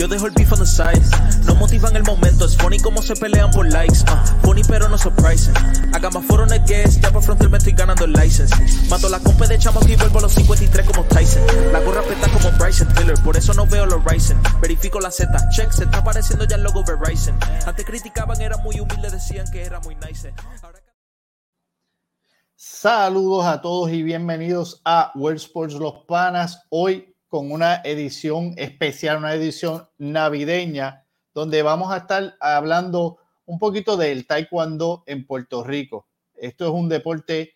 Yo dejo el beef on the side. No motivan el momento. Es funny como se pelean por likes. Uh, funny pero no surprising. Haga más foro en guest. Ya por frontal me estoy ganando el license. Mato la compa de chamo y vuelvo a los 53 como Tyson. La gorra peta como Bryson Tiller. Por eso no veo los Ryzen. Verifico la Z. Check. Se está apareciendo ya el logo Verizon. Antes criticaban, era muy humilde. Decían que era muy nice. Saludos a todos y bienvenidos a World Sports Los Panas. Hoy con una edición especial, una edición navideña, donde vamos a estar hablando un poquito del taekwondo en Puerto Rico. Esto es un deporte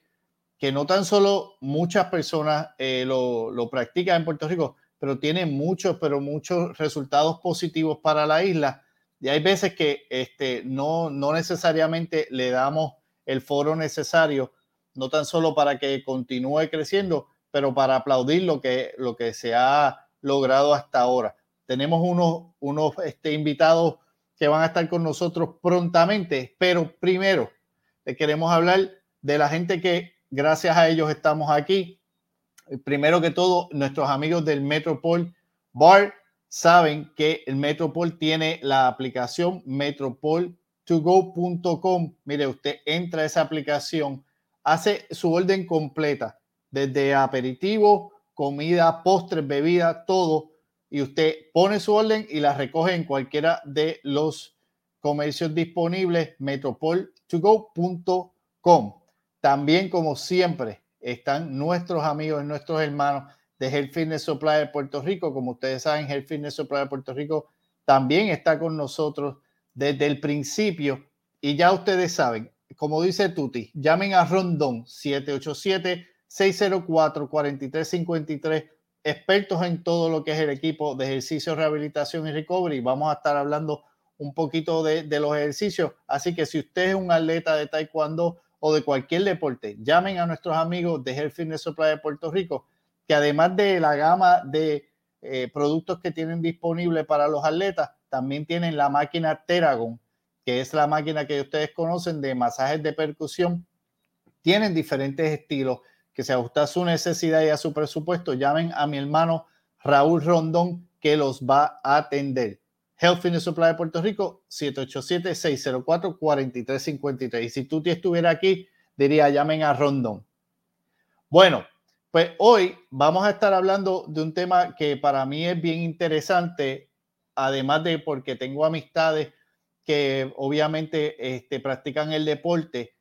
que no tan solo muchas personas eh, lo, lo practican en Puerto Rico, pero tiene muchos, pero muchos resultados positivos para la isla. Y hay veces que este, no, no necesariamente le damos el foro necesario no tan solo para que continúe creciendo, pero para aplaudir lo que, lo que se ha logrado hasta ahora. Tenemos unos, unos este, invitados que van a estar con nosotros prontamente, pero primero queremos hablar de la gente que gracias a ellos estamos aquí. Primero que todo, nuestros amigos del Metropol Bar saben que el Metropol tiene la aplicación metropol2go.com. Mire, usted entra a esa aplicación hace su orden completa, desde aperitivo, comida, postres, bebida, todo, y usted pone su orden y la recoge en cualquiera de los comercios disponibles, metropol2go.com. También, como siempre, están nuestros amigos nuestros hermanos de Health Fitness Supply de Puerto Rico. Como ustedes saben, Health Fitness Supply de Puerto Rico también está con nosotros desde el principio. Y ya ustedes saben, como dice Tuti, llamen a Rondón 787-604-4353, expertos en todo lo que es el equipo de ejercicio, rehabilitación y recovery. Vamos a estar hablando un poquito de, de los ejercicios. Así que si usted es un atleta de taekwondo o de cualquier deporte, llamen a nuestros amigos de Health Fitness Supply de Puerto Rico, que además de la gama de eh, productos que tienen disponible para los atletas, también tienen la máquina Teragon que es la máquina que ustedes conocen de masajes de percusión, tienen diferentes estilos que se ajusta a su necesidad y a su presupuesto. Llamen a mi hermano Raúl Rondón que los va a atender. Health Fitness Supply de Puerto Rico, 787-604-4353. Y si tú te estuviera aquí, diría llamen a Rondón. Bueno, pues hoy vamos a estar hablando de un tema que para mí es bien interesante, además de porque tengo amistades que obviamente este, practican el deporte,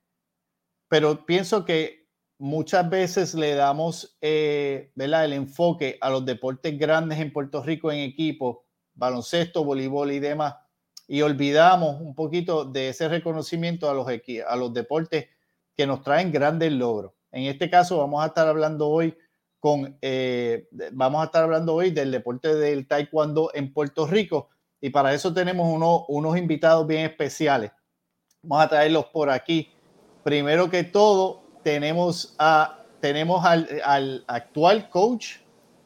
pero pienso que muchas veces le damos eh, el enfoque a los deportes grandes en Puerto Rico en equipo, baloncesto, voleibol y demás, y olvidamos un poquito de ese reconocimiento a los, a los deportes que nos traen grandes logros. En este caso vamos a estar hablando hoy con, eh, vamos a estar hablando hoy del deporte del taekwondo en Puerto Rico, y para eso tenemos unos invitados bien especiales. Vamos a traerlos por aquí. Primero que todo, tenemos, a, tenemos al, actual coach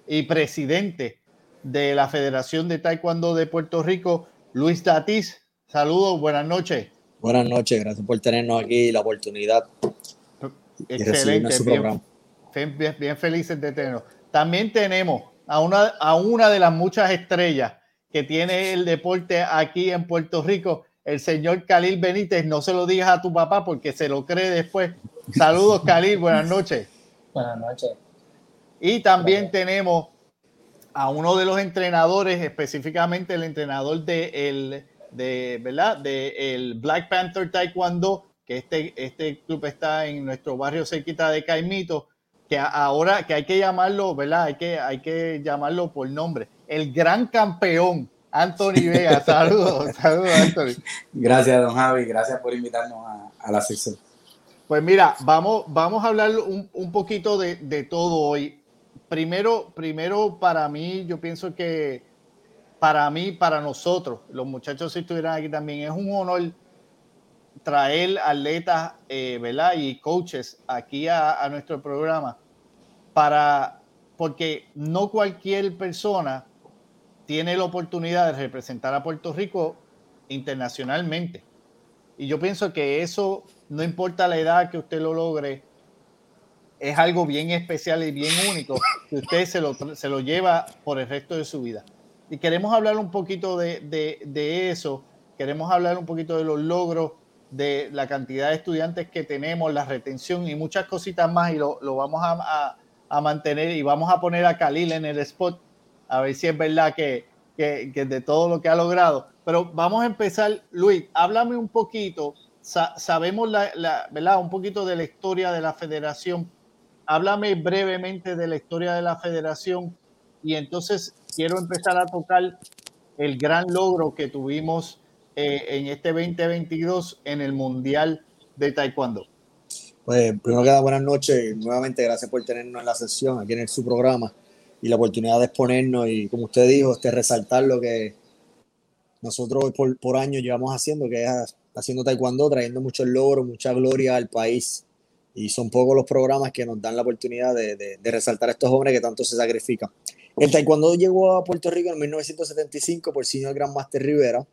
y presidente de la Federación de Taekwondo de Puerto Rico, Luis Datis. Saludos, buenas noches. Buenas noches, gracias por tenernos aquí la oportunidad. Excelente, bien, bien, bien, felices de tenernos. También tenemos a una, a una de las muchas estrellas que tiene el deporte aquí en Puerto Rico, el señor Khalil Benítez. No se lo digas a tu papá porque se lo cree después. Saludos, Khalil. Buenas noches. Buenas noches. Y también tenemos a uno de los entrenadores, específicamente el entrenador de el, de, ¿verdad? De el Black Panther Taekwondo, que este, este club está en nuestro barrio cerquita de Caimito, que ahora que hay que llamarlo, ¿verdad? Hay que, hay que llamarlo por nombre el gran campeón, Anthony Vega. Saludos, saludos, Anthony. Gracias, don Javi. Gracias por invitarnos a, la sección. Pues mira, vamos, vamos a hablar un, poquito de, todo hoy. Primero, primero, para mí, yo pienso que para mí, para nosotros, los muchachos si estuvieran aquí también, es un honor traer atletas, eh, ¿verdad? Y coaches aquí a, a nuestro programa para, porque no cualquier persona tiene la oportunidad de representar a Puerto Rico internacionalmente. Y yo pienso que eso, no importa la edad que usted lo logre, es algo bien especial y bien único que usted se lo, se lo lleva por el resto de su vida. y queremos hablar un poquito de, de, eso, queremos hablar un poquito de los logros, de la cantidad de estudiantes que tenemos, la retención y muchas cositas más, y lo, lo vamos a, a, mantener y vamos a poner a Khalil en el spot, a ver si es verdad que, que, que de todo lo que ha logrado. Pero vamos a empezar, Luis, háblame un poquito, sabemos la, la, ¿verdad? un poquito de la historia de la federación, háblame brevemente de la historia de la federación y entonces quiero empezar a tocar el gran logro que tuvimos eh, en este 2022 en el Mundial de Taekwondo. Pues primero que nada, buenas noches. Nuevamente, gracias por tenernos en la sesión aquí en su programa y la oportunidad de exponernos y, como usted dijo, este, resaltar lo que nosotros por, por llevamos haciendo, que es haciendo taekwondo, trayendo muchos logros, mucha gloria al país. Y son pocos los programas que nos dan la oportunidad de, resaltar a estos jóvenes que tanto se sacrifican. El taekwondo llegó a Puerto Rico en 1975 por señor Gran Master Rivera.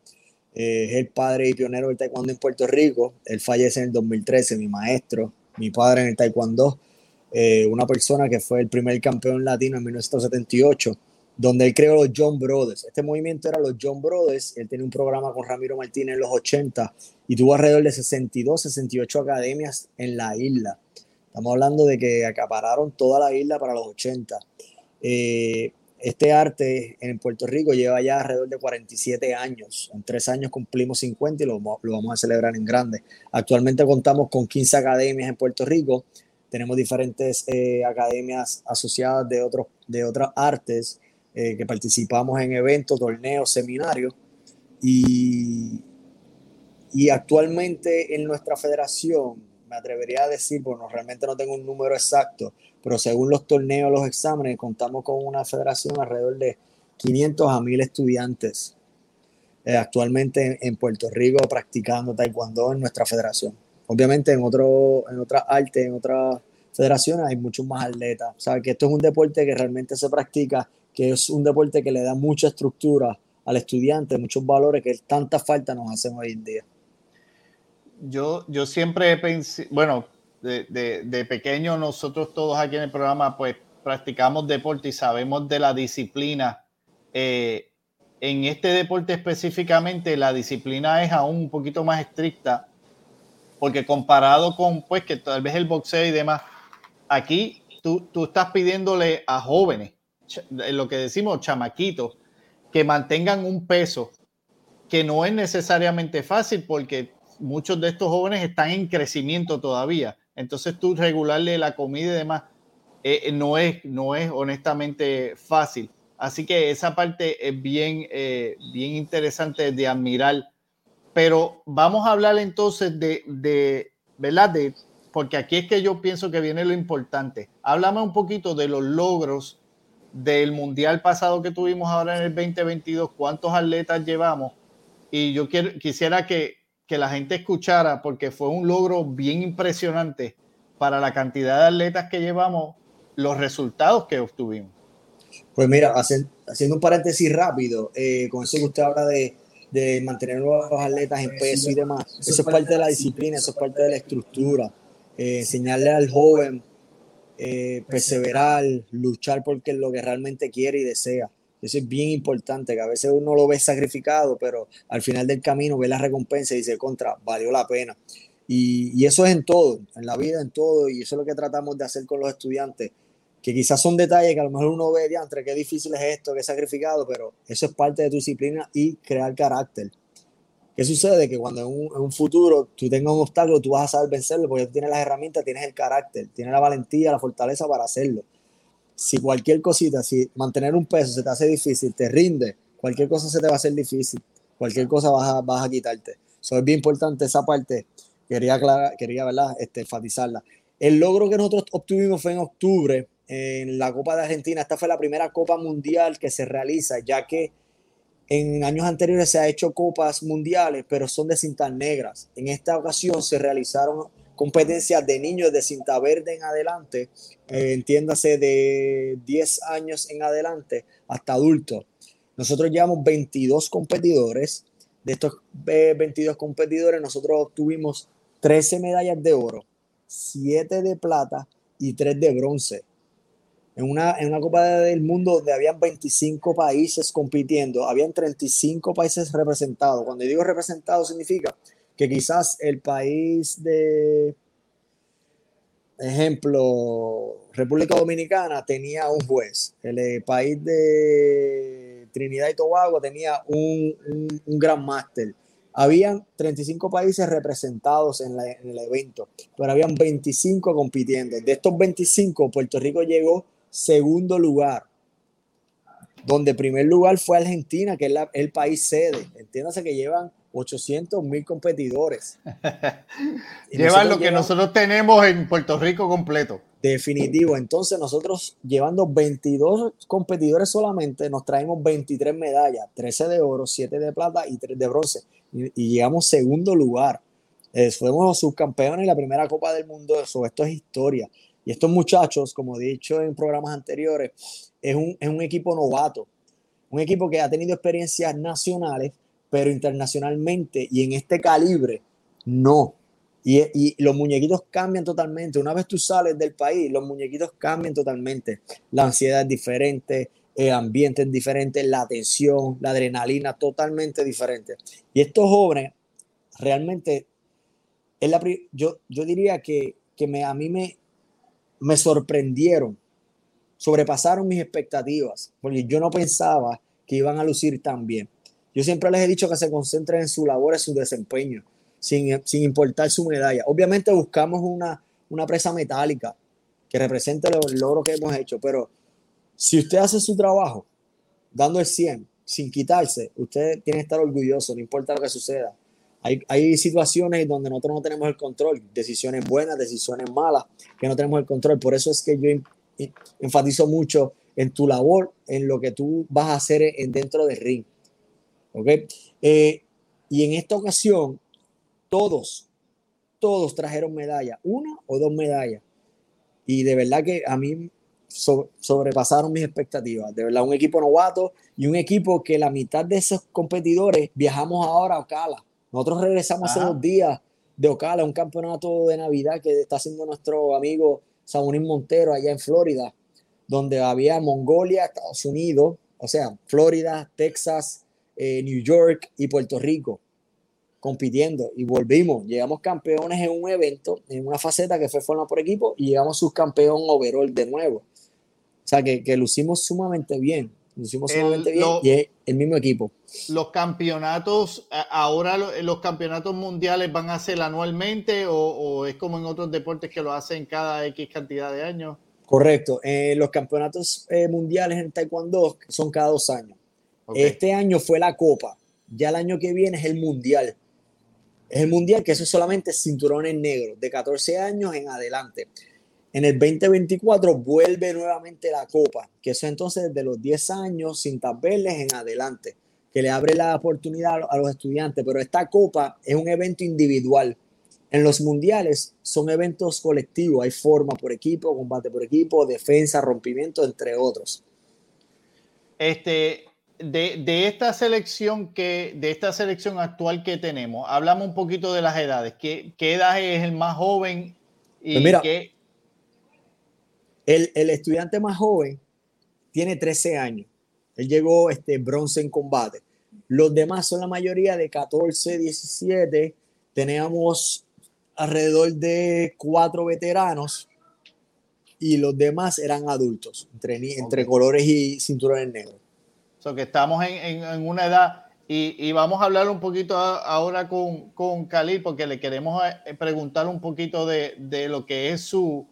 Eh, es el padre y pionero del taekwondo en Puerto Rico. Él fallece en el 2013, mi maestro, mi padre en el taekwondo. Eh, una persona que fue el primer campeón latino en 1978, donde él creó los John Brothers. Este movimiento era los John Brothers. Él tenía un programa con Ramiro Martínez en los 80 y tuvo alrededor de 62, 68 academias en la isla. Estamos hablando de que acapararon toda la isla para los 80. Eh, este arte en Puerto Rico lleva ya alrededor de 47 años. En tres años cumplimos 50 y lo, vamos a celebrar en grande. Actualmente contamos con 15 academias en Puerto Rico. Tenemos diferentes eh, academias asociadas de, otros, de otras artes eh, que participamos en eventos, torneos, seminarios. Y, y actualmente en nuestra federación, me atrevería a decir, bueno, realmente no tengo un número exacto, pero según los torneos, los exámenes, contamos con una federación alrededor de 500 a 1000 estudiantes eh, actualmente en, Puerto Rico practicando taekwondo en nuestra federación. Obviamente en, otro, en otras artes, en otras federaciones hay muchos más atletas. O sea, que esto es un deporte que realmente se practica, que es un deporte que le da mucha estructura al estudiante, muchos valores que tanta falta nos hacen hoy en día. Yo, yo siempre pensé, bueno, de, pequeño nosotros todos aquí en el programa pues practicamos deporte y sabemos de la disciplina. Eh, en este deporte específicamente la disciplina es aún un poquito más estricta porque comparado con pues que tal vez el boxeo y demás, aquí tú, tú estás pidiéndole a jóvenes, lo que decimos chamaquitos, que mantengan un peso que no es necesariamente fácil porque muchos de estos jóvenes están en crecimiento todavía. Entonces tú regularle la comida y demás eh, eh, no, es, no es honestamente fácil. Así que esa parte es bien, eh, bien interesante de admirar. Pero vamos a hablar entonces de, de, ¿verdad? De, porque aquí es que yo pienso que viene lo importante. Háblame un poquito de los logros del mundial pasado que tuvimos ahora en el 2022, cuántos atletas llevamos. Y yo quiero, quisiera que, que la gente escuchara porque fue un logro bien impresionante para la cantidad de atletas que llevamos, los resultados que obtuvimos. Pues mira, haciendo un paréntesis rápido, eh, con eso que usted habla de, de mantener los atletas en peso y demás, eso es parte de la disciplina, eso es parte de la estructura. Eh, enseñarle al joven, eh, perseverar, luchar porque es lo que realmente quiere y desea. Eso es bien importante, que a veces uno lo ve sacrificado, pero al final del camino ve la recompensa y dice, contra, valió la pena. Y, eso es en todo, en la vida, en todo, y eso es lo que tratamos de hacer con los estudiantes, que quizás son detalles que a lo mejor uno ve, entre qué difícil es esto, qué sacrificado, pero eso es parte de tu disciplina y crear carácter. ¿Qué sucede? Que cuando en un, en un, futuro tú tengas un obstáculo, tú vas a saber vencerlo porque tú tienes las herramientas, tienes el carácter, tienes la valentía, la fortaleza para hacerlo si cualquier cosita, si mantener un peso se te hace difícil, te rinde, cualquier cosa se te va a hacer difícil, cualquier cosa vas a, vas a quitarte. Eso es bien importante esa parte, quería, quería ¿verdad? Este, enfatizarla. El logro que nosotros obtuvimos fue en octubre en la Copa de Argentina. Esta fue la primera Copa Mundial que se realiza, ya que en años anteriores se ha hecho copas mundiales, pero son de cintas negras. En esta ocasión se realizaron competencias de niños de cinta verde en adelante, eh, entiéndase de 10 años en adelante hasta adultos. Nosotros llevamos 22 competidores. De estos 22 eh, competidores, nosotros obtuvimos 13 medallas de oro, 7 de plata y 3 de bronce. En una, en una Copa del Mundo donde habían 25 países compitiendo, habían 35 países representados. Cuando digo representados significa que quizás el país de, ejemplo, República Dominicana tenía un juez, el eh, país de Trinidad y Tobago tenía un, un, gran máster. Habían 35 países representados en, en, el evento, pero habían 25 compitiendo. De estos 25, Puerto Rico llegó segundo lugar, donde primer lugar fue Argentina, que es el país sede. Entiéndase que llevan 800 mil competidores. Llevan lo que nosotros tenemos en Puerto Rico completo. Definitivo. Entonces nosotros llevando 22 competidores solamente, nos traemos 23 medallas, 13 de oro, 7 de plata y 3 de bronce. Y, llegamos segundo lugar. Eh, fuimos los subcampeones en la primera Copa del Mundo. Eso, esto es historia. Y estos muchachos, como he dicho en programas anteriores, es un, es un equipo novato, un equipo que ha tenido experiencias nacionales, pero internacionalmente y en este calibre, no. Y, y, los muñequitos cambian totalmente. Una vez tú sales del país, los muñequitos cambian totalmente. La ansiedad es diferente, el ambiente es diferente, la tensión, la adrenalina totalmente diferente. Y estos jóvenes realmente, es la, yo, yo diría que, que me, a mí me, me sorprendieron, sobrepasaron mis expectativas, porque yo no pensaba que iban a lucir tan bien. Yo siempre les he dicho que se concentren en su labor, en su desempeño, sin, sin importar su medalla. Obviamente buscamos una, una presa metálica que represente el logro que hemos hecho, pero si usted hace su trabajo dando el 100, sin quitarse, usted tiene que estar orgulloso, no importa lo que suceda. Hay, situaciones donde nosotros no tenemos el control, decisiones buenas, decisiones malas, que no tenemos el control. Por eso es que yo enfatizo mucho en tu labor, en lo que tú vas a hacer en, dentro del ring. ¿Ok? Eh, y en esta ocasión, todos, todos trajeron medallas, una o dos medallas. Y de verdad que a mí sobrepasaron mis expectativas. De verdad, un equipo novato y un equipo que la mitad de esos competidores viajamos ahora a Ocala nosotros regresamos hace dos días de Ocala, un campeonato de Navidad que está haciendo nuestro amigo Samunín Montero allá en Florida, donde había Mongolia, Estados Unidos, o sea, Florida, Texas, eh, New York y Puerto Rico compitiendo y volvimos, llegamos campeones en un evento, en una faceta que fue formada por equipo y llegamos subcampeón overall de nuevo. O sea, que, que lucimos sumamente bien. Nos hicimos sumamente bien y es el mismo equipo. Los campeonatos, ahora los campeonatos mundiales van a ser anualmente o, es como en otros deportes que lo hacen cada X cantidad de años? Correcto. Eh, los campeonatos eh, mundiales en Taekwondo son cada dos años. Este año fue la Copa. Ya el año que viene es el Mundial. Es el Mundial que eso es solamente cinturones negros, de 14 años en adelante. En el 2024 vuelve nuevamente la Copa, que eso entonces desde los 10 años sin tapeles en adelante, que le abre la oportunidad a los estudiantes, pero esta Copa es un evento individual. En los mundiales son eventos colectivos, hay forma por equipo, combate por equipo, defensa, rompimiento, entre otros. Este, de, esta selección que, de esta selección actual que tenemos, hablamos un poquito de las edades. ¿Qué, qué edad es el más joven? Y pues mira, qué, el, estudiante más joven tiene 13 años. Él llegó este, bronce en combate. Los demás son la mayoría de 14, 17. Tenemos alrededor de cuatro veteranos y los demás eran adultos, entre, entre colores y cinturones negros. So que estamos en, una edad y, vamos a hablar un poquito ahora con, con Khalil porque le queremos eh, preguntar un poquito de, de lo que es su,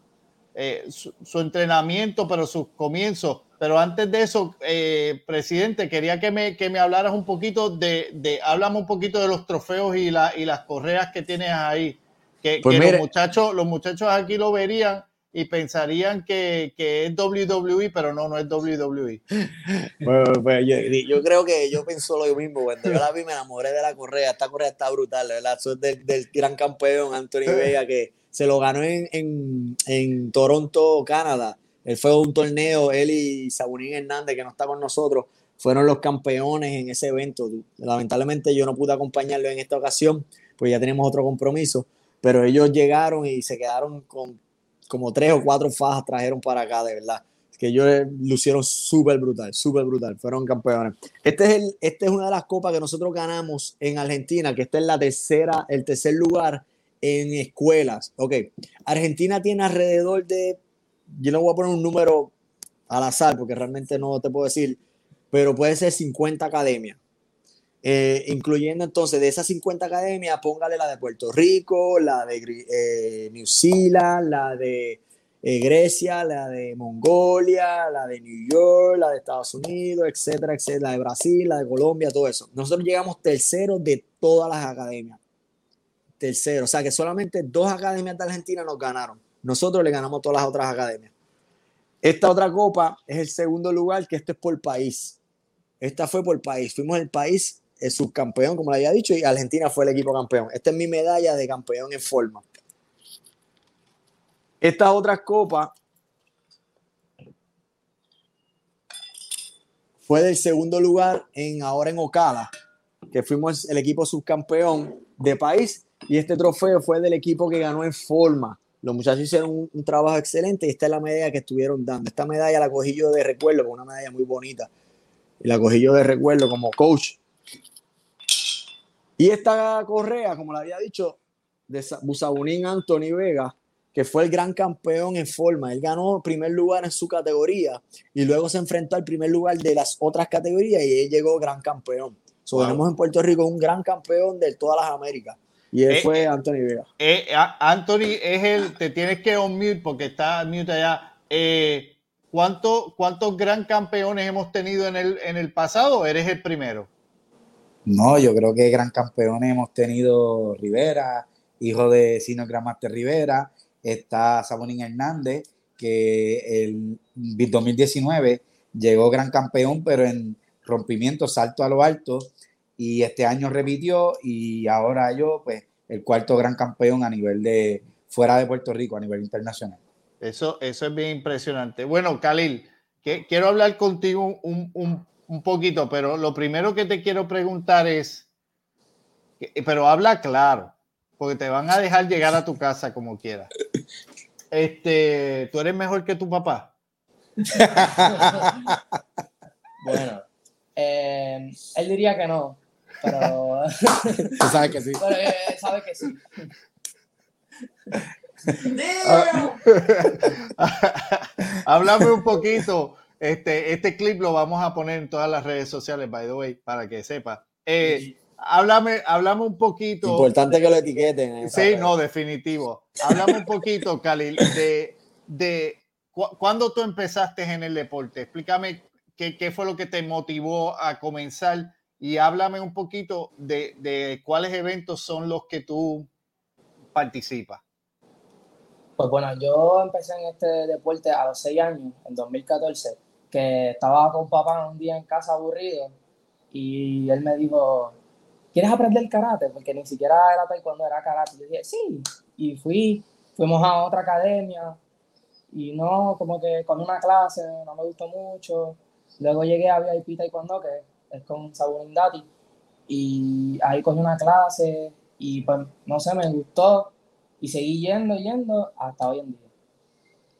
eh, su, entrenamiento, pero sus comienzos. Pero antes de eso, eh, presidente, quería que me, que me hablaras un poquito de, de un poquito de los trofeos y, la, y las correas que tienes ahí. Que, pues los, muchachos, los muchachos aquí lo verían y pensarían que, que, es WWE, pero no, no es WWE. Pues, yo, creo que yo pienso lo mismo. Cuando yo la vi, me enamoré de la correa. Esta correa está brutal, ¿verdad? Es del, del gran campeón Anthony Vega, que se lo ganó en, en, Toronto, Canadá. Él fue un torneo, él y Sabunín Hernández, que no está con nosotros, fueron los campeones en ese evento. Lamentablemente yo no pude acompañarlo en esta ocasión, pues ya tenemos otro compromiso, pero ellos llegaron y se quedaron con como tres o cuatro fajas, trajeron para acá, de verdad. que ellos lucieron súper brutal, súper brutal, fueron campeones. Este es, el, este es una de las copas que nosotros ganamos en Argentina, que está en la tercera, el tercer lugar en escuelas. Ok, Argentina tiene alrededor de, yo no voy a poner un número al azar porque realmente no te puedo decir, pero puede ser 50 academias. Eh, incluyendo entonces de esas 50 academias, póngale la de Puerto Rico, la de eh, New Zealand, la de eh, Grecia, la de Mongolia, la de New York, la de Estados Unidos, etcétera, etcétera, de Brasil, la de Colombia, todo eso. Nosotros llegamos tercero de todas las academias. Tercero, o sea que solamente dos academias de Argentina nos ganaron. Nosotros le ganamos todas las otras academias. Esta otra copa es el segundo lugar, que esto es por país. Esta fue por país. Fuimos el país el subcampeón, como le había dicho, y Argentina fue el equipo campeón. Esta es mi medalla de campeón en forma. Estas otras copas fue del segundo lugar en ahora en Ocala, que fuimos el equipo subcampeón de país y este trofeo fue del equipo que ganó en forma. Los muchachos hicieron un, trabajo excelente y esta es la medalla que estuvieron dando. Esta medalla la cogí yo de recuerdo, una medalla muy bonita. Y la cogí yo de recuerdo como coach. Y esta correa, como le había dicho, de Busabunín Anthony Vega, que fue el gran campeón en forma. Él ganó primer lugar en su categoría y luego se enfrentó al primer lugar de las otras categorías y él llegó gran campeón. So, Tenemos en Puerto Rico un gran campeón de todas las Américas. Y él eh, fue Anthony Vega. Eh, Anthony es el, te tienes que on mute porque está mute allá. Eh, ¿cuánto, ¿Cuántos gran campeones hemos tenido en el, en el pasado? ¿Eres el primero? No, yo creo que gran campeones hemos tenido Rivera, hijo de Sino Gramaster Rivera, está Sabonín Hernández, que el 2019 llegó gran campeón, pero en rompimiento, salto a lo alto, y este año repitió y ahora yo, pues, el cuarto gran campeón a nivel de fuera de Puerto Rico, a nivel internacional. Eso, eso es bien impresionante. Bueno, Khalil, que, quiero hablar contigo un, un, un, poquito, pero lo primero que te quiero preguntar es, pero habla claro, porque te van a dejar llegar a tu casa como quieras. Este, ¿tú eres mejor que tu papá? bueno, eh, él diría que no, pero. Tú sabes que sí. Pero él sabe que sí. Háblame un poquito. Este, este clip lo vamos a poner en todas las redes sociales, by the way, para que sepa. Eh, háblame, háblame un poquito. Importante que lo etiqueten. Sí, no, definitivo. Háblame un poquito, Khalil, de, de cuándo tú empezaste en el deporte. Explícame qué, qué, fue lo que te motivó a comenzar y háblame un poquito de, de cuáles eventos son los que tú participas. Pues bueno, yo empecé en este deporte a los seis años, en 2014, que estaba con papá un día en casa aburrido y él me dijo, ¿quieres aprender karate? Porque ni siquiera era taekwondo, era karate. Yo dije, sí. Y fui, fuimos a otra academia y no, como que con una clase no me gustó mucho. Luego llegué a VIP Taekwondo, que es con Sabunin Dati, y ahí cogí una clase y pues, no sé, me gustó y seguí yendo, yendo hasta hoy en día.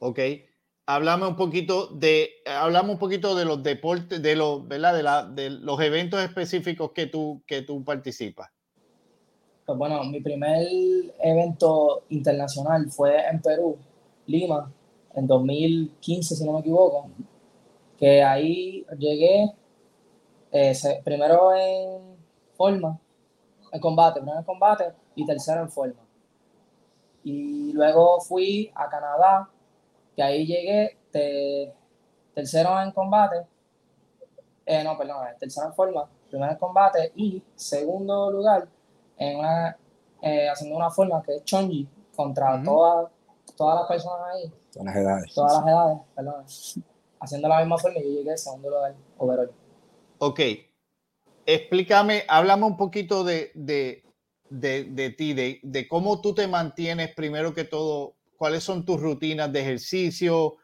Ok háblame un poquito de, hablamos un poquito de los deportes, de los, ¿verdad? De, la, de los eventos específicos que tú, que tú participas. Pues bueno, mi primer evento internacional fue en Perú, Lima, en 2015, si no me equivoco, que ahí llegué eh, primero en forma, en combate, primero en combate y tercero en forma. Y luego fui a Canadá que ahí llegué tercero en combate, eh, no, perdón, tercero en forma, primero en combate y segundo lugar en una, eh, haciendo una forma que es Chonji contra todas, todas las personas ahí. Todas las edades. Todas las edades, perdón. Haciendo la misma forma y yo llegué segundo lugar overall. Ok. Explícame, háblame un poquito de, de, de, de ti, de, cómo tú te mantienes primero que todo cuáles son tus rutinas de ejercicio,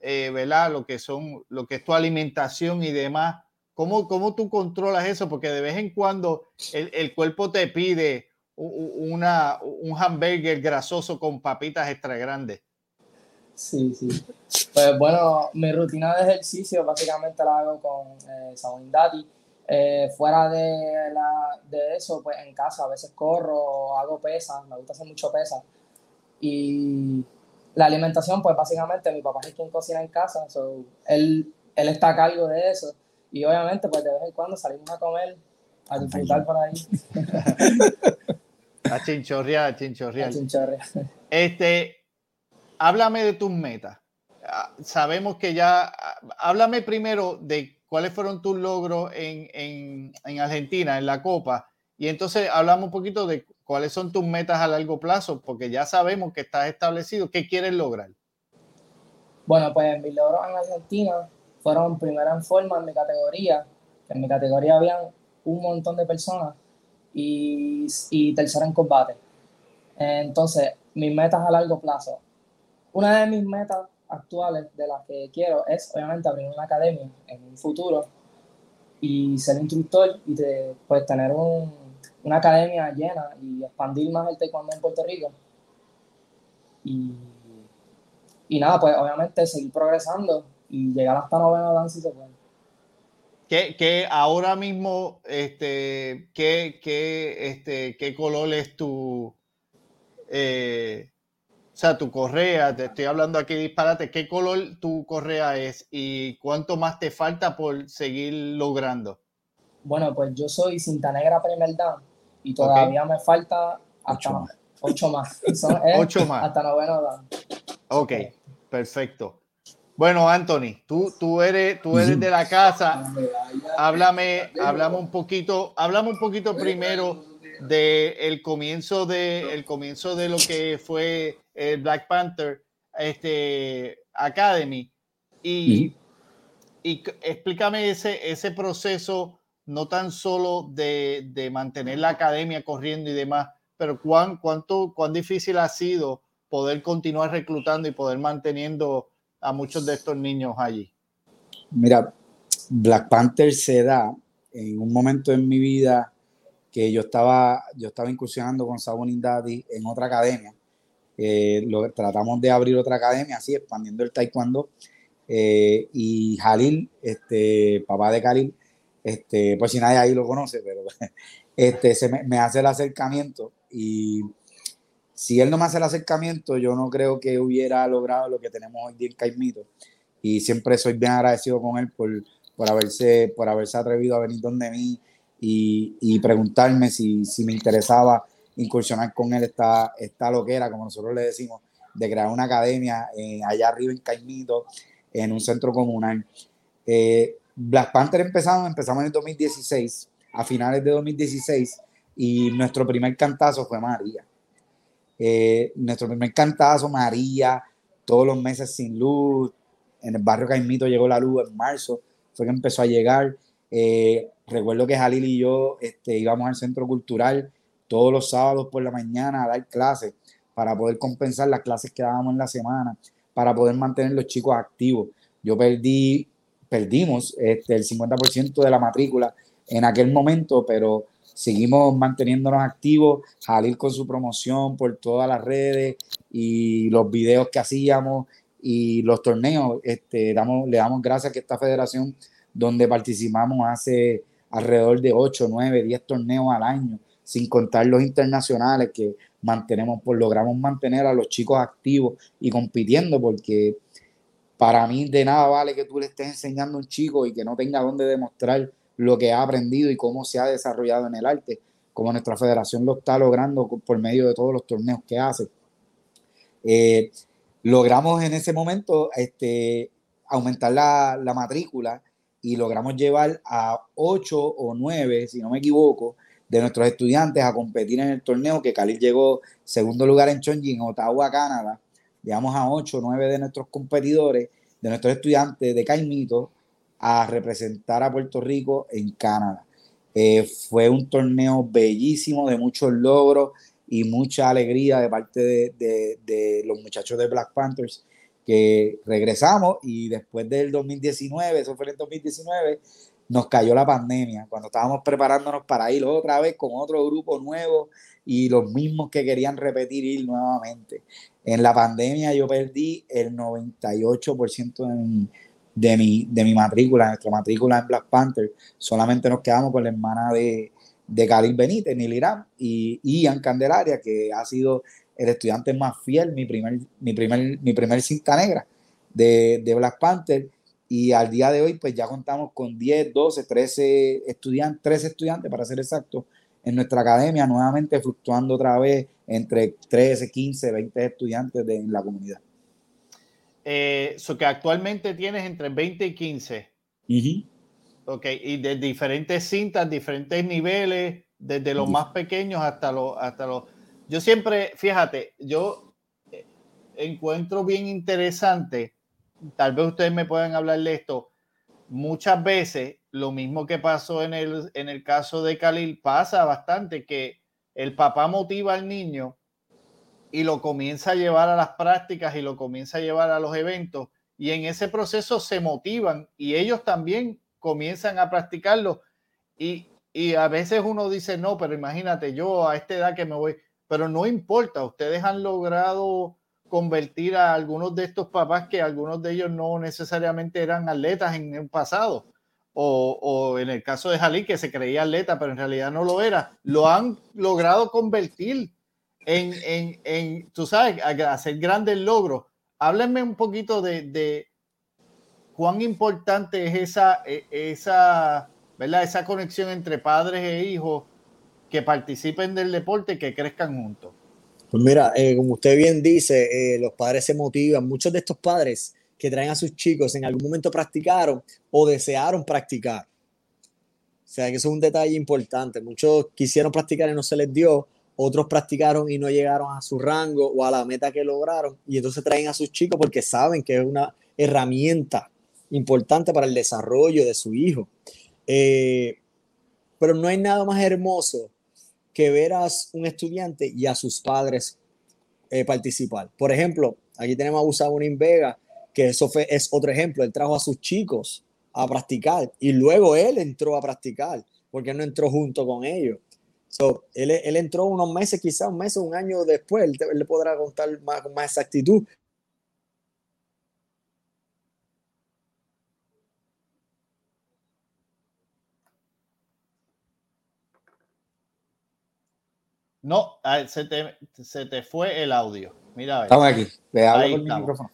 eh, ¿verdad? Lo que, son, lo que es tu alimentación y demás. ¿Cómo, ¿Cómo tú controlas eso? Porque de vez en cuando el, el cuerpo te pide una, un hamburger grasoso con papitas extra grandes. Sí, sí. Pues bueno, mi rutina de ejercicio básicamente la hago con eh, Dati. Eh, fuera de, la, de eso, pues en casa a veces corro, hago pesas, me gusta hacer mucho pesas. Y la alimentación, pues básicamente mi papá es quien cocina en casa, él, él está a cargo de eso. Y obviamente, pues de vez en cuando salimos a comer, a disfrutar por ahí. a chinchorrear, a chinchorrear. Este, háblame de tus metas. Ah, sabemos que ya, ah, háblame primero de cuáles fueron tus logros en, en, en Argentina, en la Copa, y entonces hablamos un poquito de cuáles son tus metas a largo plazo, porque ya sabemos que estás establecido. ¿Qué quieres lograr? Bueno, pues mis logros en Argentina fueron primero en forma en mi categoría. En mi categoría habían un montón de personas y, y en combate. Entonces, mis metas a largo plazo. Una de mis metas actuales de las que quiero es obviamente abrir una academia en un futuro y ser instructor y de, pues tener un, una academia llena y expandir más el taekwondo en Puerto Rico. Y, y nada, pues obviamente seguir progresando y llegar hasta novena dan si se puede. ¿Qué, ahora mismo, este, qué, qué, este, qué color es tu, eh, sea, tu correa? Te estoy hablando aquí disparate. ¿Qué color tu correa es y cuánto más te falta por seguir logrando? Bueno, pues yo soy cinta negra primer dan y todavía me falta hasta ocho más. ocho más. Hasta noveno dan. Ok, perfecto. Bueno, Anthony, tú, tú eres, tú eres de la casa. Háblame, háblame un poquito, háblame un poquito primero de el comienzo de el comienzo de lo que fue el Black Panther este, Academy y, y explícame ese, ese proceso no tan solo de, mantener la academia corriendo y demás, pero cuán, cuánto, cuán difícil ha sido poder continuar reclutando y poder manteniendo a muchos de estos niños allí. Mira, Black Panther se da en un momento en mi vida que yo estaba, yo estaba incursionando con Sabonin Daddy en otra academia. Eh, lo, tratamos de abrir otra academia, así expandiendo el taekwondo. Eh, y Jalil, este, papá de Khalil, este, pues si nadie ahí lo conoce, pero este, se me, hace el acercamiento y si él no me hace el acercamiento, yo no creo que hubiera logrado lo que tenemos hoy día en Caimito. Y siempre soy bien agradecido con él por, por, haberse, por haberse atrevido a venir donde mí y, preguntarme si, si, me interesaba incursionar con él esta, esta loquera, como nosotros le decimos, de crear una academia eh, allá arriba en Caimito, en un centro comunal. Eh, Black Panther empezamos, empezamos en el 2016, a finales de 2016, y nuestro primer cantazo fue María. Eh, nuestro primer cantazo, María, todos los meses sin luz, en el barrio Caimito llegó la luz en marzo, fue que empezó a llegar. Eh, recuerdo que Jalil y yo este, íbamos al centro cultural todos los sábados por la mañana a dar clases para poder compensar las clases que dábamos en la semana, para poder mantener los chicos activos. Yo perdí perdimos este, el 50% de la matrícula en aquel momento, pero seguimos manteniéndonos activos, Jalil con su promoción por todas las redes y los videos que hacíamos y los torneos, este, le damos gracias a que esta federación donde participamos hace alrededor de 8, 9, 10 torneos al año, sin contar los internacionales que mantenemos, pues logramos mantener a los chicos activos y compitiendo porque para mí de nada vale que tú le estés enseñando a un chico y que no tenga dónde demostrar lo que ha aprendido y cómo se ha desarrollado en el arte, como nuestra federación lo está logrando por medio de todos los torneos que hace. Eh, logramos en ese momento este, aumentar la, la, matrícula y logramos llevar a ocho o nueve, si no me equivoco, de nuestros estudiantes a competir en el torneo que Khalil llegó segundo lugar en Chongqing, en Ottawa, Canadá, llevamos a 8 o 9 de nuestros competidores, de nuestros estudiantes de Caimito, a representar a Puerto Rico en Canadá. Eh, fue un torneo bellísimo, de muchos logros y mucha alegría de parte de, los muchachos de Black Panthers regresamos y después del 2019, eso fue en el 2019, nos cayó la pandemia, cuando estábamos preparándonos para ir otra vez con otro grupo nuevo y los mismos que querían repetir ir nuevamente. En la pandemia yo perdí el 98% de mi, de, mi, de mi matrícula, nuestra matrícula en Black Panther. Solamente nos quedamos con la hermana de, de Khalil Benítez, Nilirán, y Ian Candelaria, que ha sido el estudiante más fiel, mi primer, mi primer, mi primer cinta negra de, de Black Panther. Y al día de hoy, pues ya contamos con 10, 12, 13 estudiantes, 13 estudiantes para ser exacto, en nuestra academia, nuevamente fluctuando otra vez entre 13, 15, 20 estudiantes de, en la comunidad. Eso eh, que actualmente tienes entre 20 y 15. Ok, y de diferentes cintas, diferentes niveles, desde los más pequeños hasta los, hasta los. Yo siempre, fíjate, yo eh, encuentro bien interesante, tal vez ustedes me puedan hablar de esto. Muchas veces, lo mismo que pasó en el, en el caso de Khalil, pasa bastante que el papá motiva al niño y lo comienza a llevar a las prácticas y lo comienza a llevar a los eventos y en ese proceso se motivan y ellos también comienzan a practicarlo y, y a veces uno dice, no, pero imagínate, yo a esta edad que me voy, pero no importa, ustedes han logrado convertir a algunos de estos papás que algunos de ellos no necesariamente eran atletas en el pasado. O, o, en el caso de Jalí, que se creía atleta, pero en realidad no lo era, lo han logrado convertir en, en, en tú sabes, hacer grandes logros. Háblenme un poquito de, de cuán importante es esa, e, esa, ¿verdad? esa conexión entre padres e hijos que participen del deporte y que crezcan juntos. Pues mira, eh, como usted bien dice, eh, los padres se motivan. Muchos de estos padres que traen a sus chicos en algún momento practicaron o desearon practicar. O sea, que eso es un detalle importante. Muchos quisieron practicar y no se les dio, otros practicaron y no llegaron a su rango o a la meta que lograron y entonces traen a sus chicos porque saben que es una herramienta importante para el desarrollo de su hijo. Eh, pero no hay nada más hermoso que ver un estudiante y a sus padres eh, participar. Por ejemplo, aquí tenemos a Usabonin Vega, que eso fue, es otro ejemplo. Él trajo a sus chicos a practicar y luego él entró a practicar porque no entró junto con ellos. So, él, él, entró unos meses, quizás un mes o un año después, él le podrá contar más, con más exactitud. No, se te, se te fue el audio. Mira, estamos aquí. Ve, ahí el micrófono.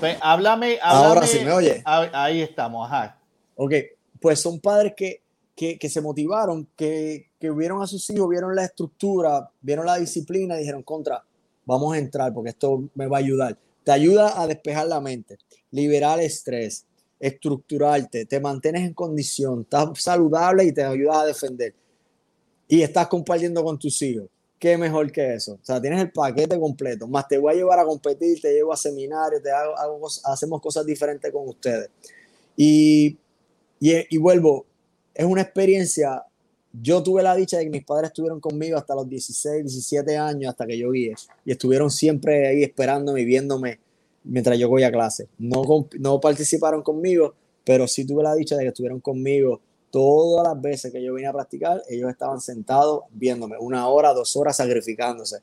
Ve, háblame, háblame, Ahora sí me oye. Ahí estamos, ajá. Ok, pues son padres que que, se motivaron, que, que, vieron a sus hijos, vieron la estructura, vieron la disciplina y dijeron, contra, vamos a entrar porque esto me va a ayudar. Te ayuda a despejar la mente, liberar estrés, estructurarte, te mantienes en condición, estás saludable y te ayuda a defender. Y estás compartiendo con tus hijos. ¿Qué mejor que eso? O sea, tienes el paquete completo. Más te voy a llevar a competir, te llevo a seminarios, te hago, hacemos cosas diferentes con ustedes. Y, y, y vuelvo, es una experiencia. Yo tuve la dicha de que mis padres estuvieron conmigo hasta los 16, 17 años, hasta que yo guíe, y estuvieron siempre ahí esperándome y viéndome mientras yo voy a clase. No, no participaron conmigo, pero sí tuve la dicha de que estuvieron conmigo todas las veces que yo vine a practicar, ellos estaban sentados viéndome, una hora, dos horas sacrificándose.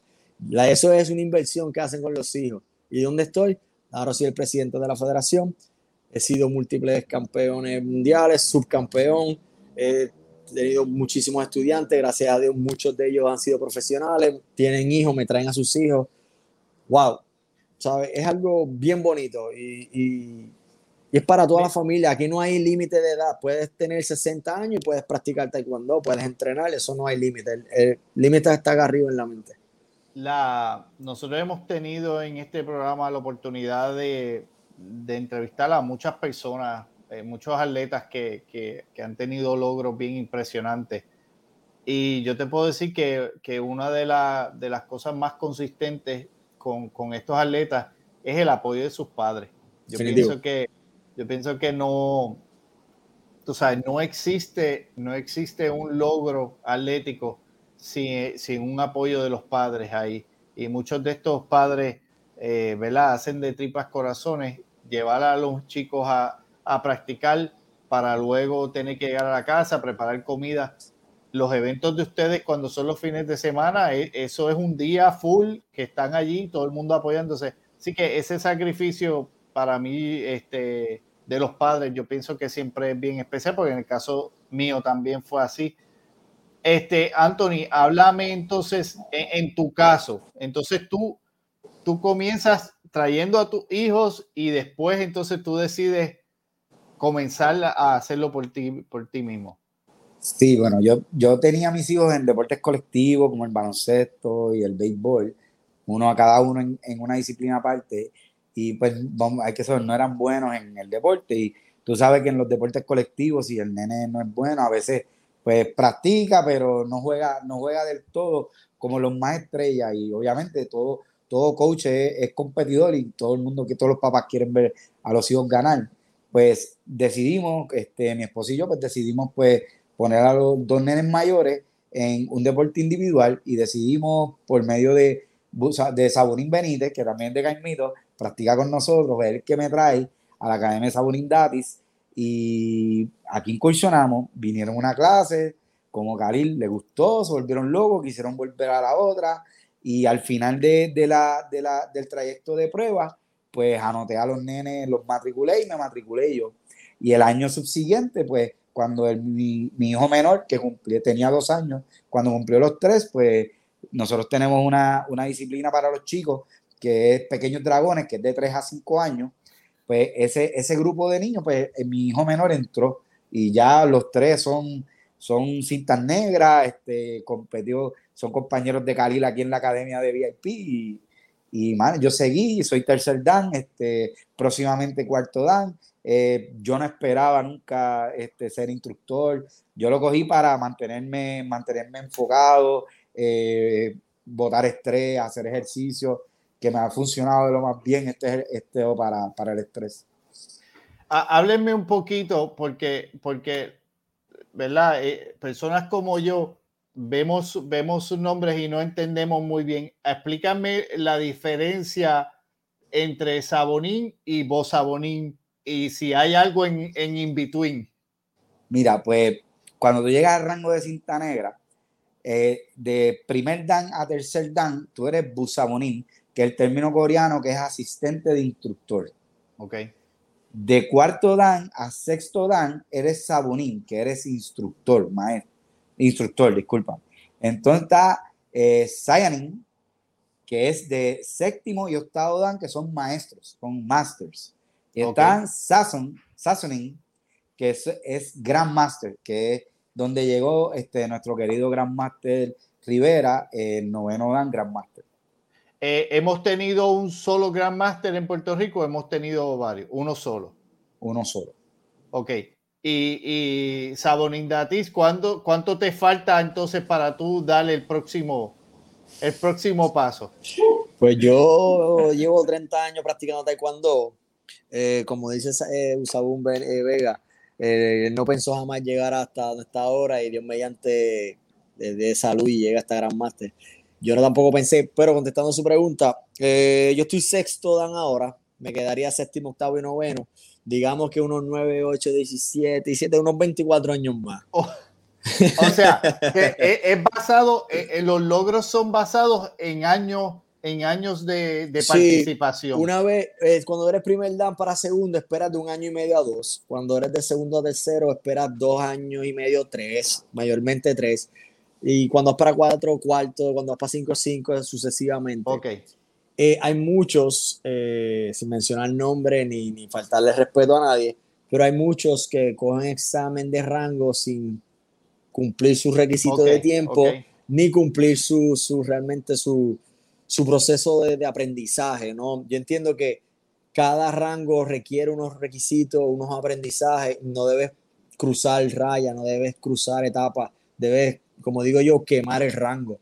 eso es una inversión que hacen con los hijos. ¿Y dónde estoy? Ahora soy el presidente de la federación, he sido múltiples campeones mundiales, subcampeón, He tenido muchísimos estudiantes, gracias a Dios muchos de ellos han sido profesionales, tienen hijos, me traen a sus hijos. ¡Wow! ¿Sabes? Es algo bien bonito y, y, es para toda la familia. Aquí no hay límite de edad. Puedes tener 60 años y puedes practicar taekwondo, puedes entrenar, eso no hay límite. El límite está acá arriba en la mente. La, nosotros hemos tenido en este programa la oportunidad de, de entrevistar a muchas personas eh, muchos atletas que, que, que, han tenido logros bien impresionantes. Y yo te puedo decir que, que una de, la, de, las cosas más consistentes con, con, estos atletas es el apoyo de sus padres. Yo pienso que, yo pienso que no, tú sabes, no existe, no existe un logro atlético sin, sin un apoyo de los padres ahí. Y muchos de estos padres, eh, ¿verdad? Hacen de tripas corazones llevar a los chicos a, a practicar para luego tener que llegar a la casa, preparar comida. los eventos de ustedes cuando son los fines de semana, e, eso es un día full que están allí, todo el mundo apoyándose. Así que ese sacrificio para mí, este, de los padres, yo pienso que siempre es bien especial, porque en el caso mío también fue así. Este, Anthony, háblame entonces en, tu caso. Entonces tú, tú comienzas trayendo a tus hijos y después entonces tú decides comenzar a hacerlo por ti, por ti mismo. Sí, bueno, yo, yo tenía mis hijos en deportes colectivos como el baloncesto y el béisbol, uno a cada uno en, en una disciplina aparte, y pues hay que saber, no eran buenos en el deporte, y tú sabes que en los deportes colectivos, si el nene no es bueno, a veces pues practica, pero no juega, no juega del todo como los más estrellas, y obviamente todo, todo coach es, competidor y todo el mundo, que todos los papás quieren ver a los hijos ganar. Pues decidimos, este, mi esposo y yo, pues decidimos pues poner a los dos nenes mayores en un deporte individual y decidimos por medio de, de Sabonín Benítez, que también de Caimito, practica con nosotros, ver qué me trae a la Academia Sabonín Datis y aquí incursionamos, vinieron a una clase, como Karil le gustó, se volvieron locos, quisieron volver a la otra y al final de, de la, de la, del trayecto de prueba, pues anoté a los nenes, los matriculé y me matriculé yo. Y el año subsiguiente, pues cuando mi, hijo menor, que cumplía, tenía dos años, cuando cumplió los tres, pues nosotros tenemos una, disciplina para los chicos que es Pequeños Dragones, que es de tres a cinco años. Pues ese, ese grupo de niños, pues eh, mi hijo menor entró y ya los tres son, son cintas negras, este, competió, son compañeros de Khalil aquí en la academia de VIP y, y man, yo seguí, soy tercer dan, este, próximamente cuarto dan. Eh, yo no esperaba nunca este, ser instructor. Yo lo cogí para mantenerme, mantenerme enfocado, eh, botar estrés, hacer ejercicio, que me ha funcionado de lo más bien este, este para, para el estrés. Háblenme un poquito, porque, porque ¿verdad? Eh, personas como yo vemos, vemos sus nombres y no entendemos muy bien. Explícame la diferencia entre Sabonín y Bosabonín y si hay algo en, en in-between. Mira, pues cuando tú llegas al rango de cinta negra, eh, de primer dan a tercer dan, tú eres Busabonín, que el término coreano que es asistente de instructor. Ok. De cuarto dan a sexto dan, eres Sabonín, que eres instructor, maestro instructor, disculpa. Entonces está eh, que es de séptimo y octavo dan, que son maestros, son masters. Y están Sasson, que es, es Grand Master, que es donde llegó este, nuestro querido Grand Master Rivera, el noveno dan Grand Master. Eh, ¿Hemos tenido un solo Grand Master en Puerto Rico? Hemos tenido varios, uno solo. Uno solo. Ok. Y, y Sabonindatis, ¿cuánto, ¿cuánto te falta entonces para tú darle el próximo, el próximo paso? Pues yo llevo 30 años practicando taekwondo. Eh, como dice eh, Usabun eh, Vega, eh, no pensó jamás llegar hasta esta hora y Dios mediante de, de salud y llega hasta Gran Master. Yo no tampoco pensé, pero contestando su pregunta, yo estoy sexto dan ahora, me quedaría séptimo, octavo y noveno digamos que unos 9, 8, 17, 17, unos 24 años más. Oh, o sea, es, basado, en los logros son basados en años en años de, de participación. una vez, eh, cuando eres primer dan para segundo, esperas de un año y medio a dos. Cuando eres de segundo a tercero, esperas dos años y medio, tres, mayormente tres. Y cuando vas para cuatro, cuarto, cuando vas para cinco, cinco, sucesivamente. Ok. Eh, hay muchos, eh, sin mencionar nombre ni, ni faltarle respeto a nadie, pero hay muchos que cogen examen de rango sin cumplir su requisito de tiempo, ni cumplir su, su realmente su, su proceso de, de, aprendizaje, ¿no? Yo entiendo que cada rango requiere unos requisitos, unos aprendizajes, no debes cruzar raya, no debes cruzar etapas, debes, como digo yo, quemar el rango.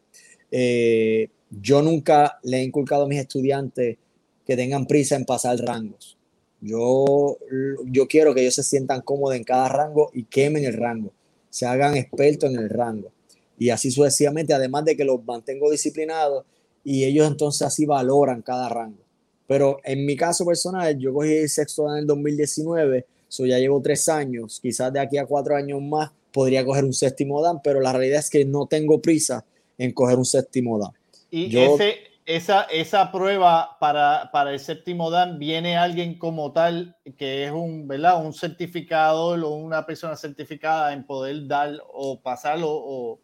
Eh, yo nunca le he inculcado a mis estudiantes que tengan prisa en pasar rangos. Yo, yo quiero que ellos se sientan cómodos en cada rango y quemen el rango, se hagan expertos en el rango. Y así sucesivamente, además de que los mantengo disciplinados y ellos entonces así valoran cada rango. Pero en mi caso personal, yo cogí el sexto en el 2019 So ya llevo tres años, quizás de aquí a cuatro años más podría coger un séptimo dan, pero la realidad es que no tengo prisa en coger un séptimo dan. Y ese, esa, esa prueba para, para el séptimo dan, viene alguien como tal que es un, ¿verdad? un certificado o una persona certificada en poder dar o pasarlo o...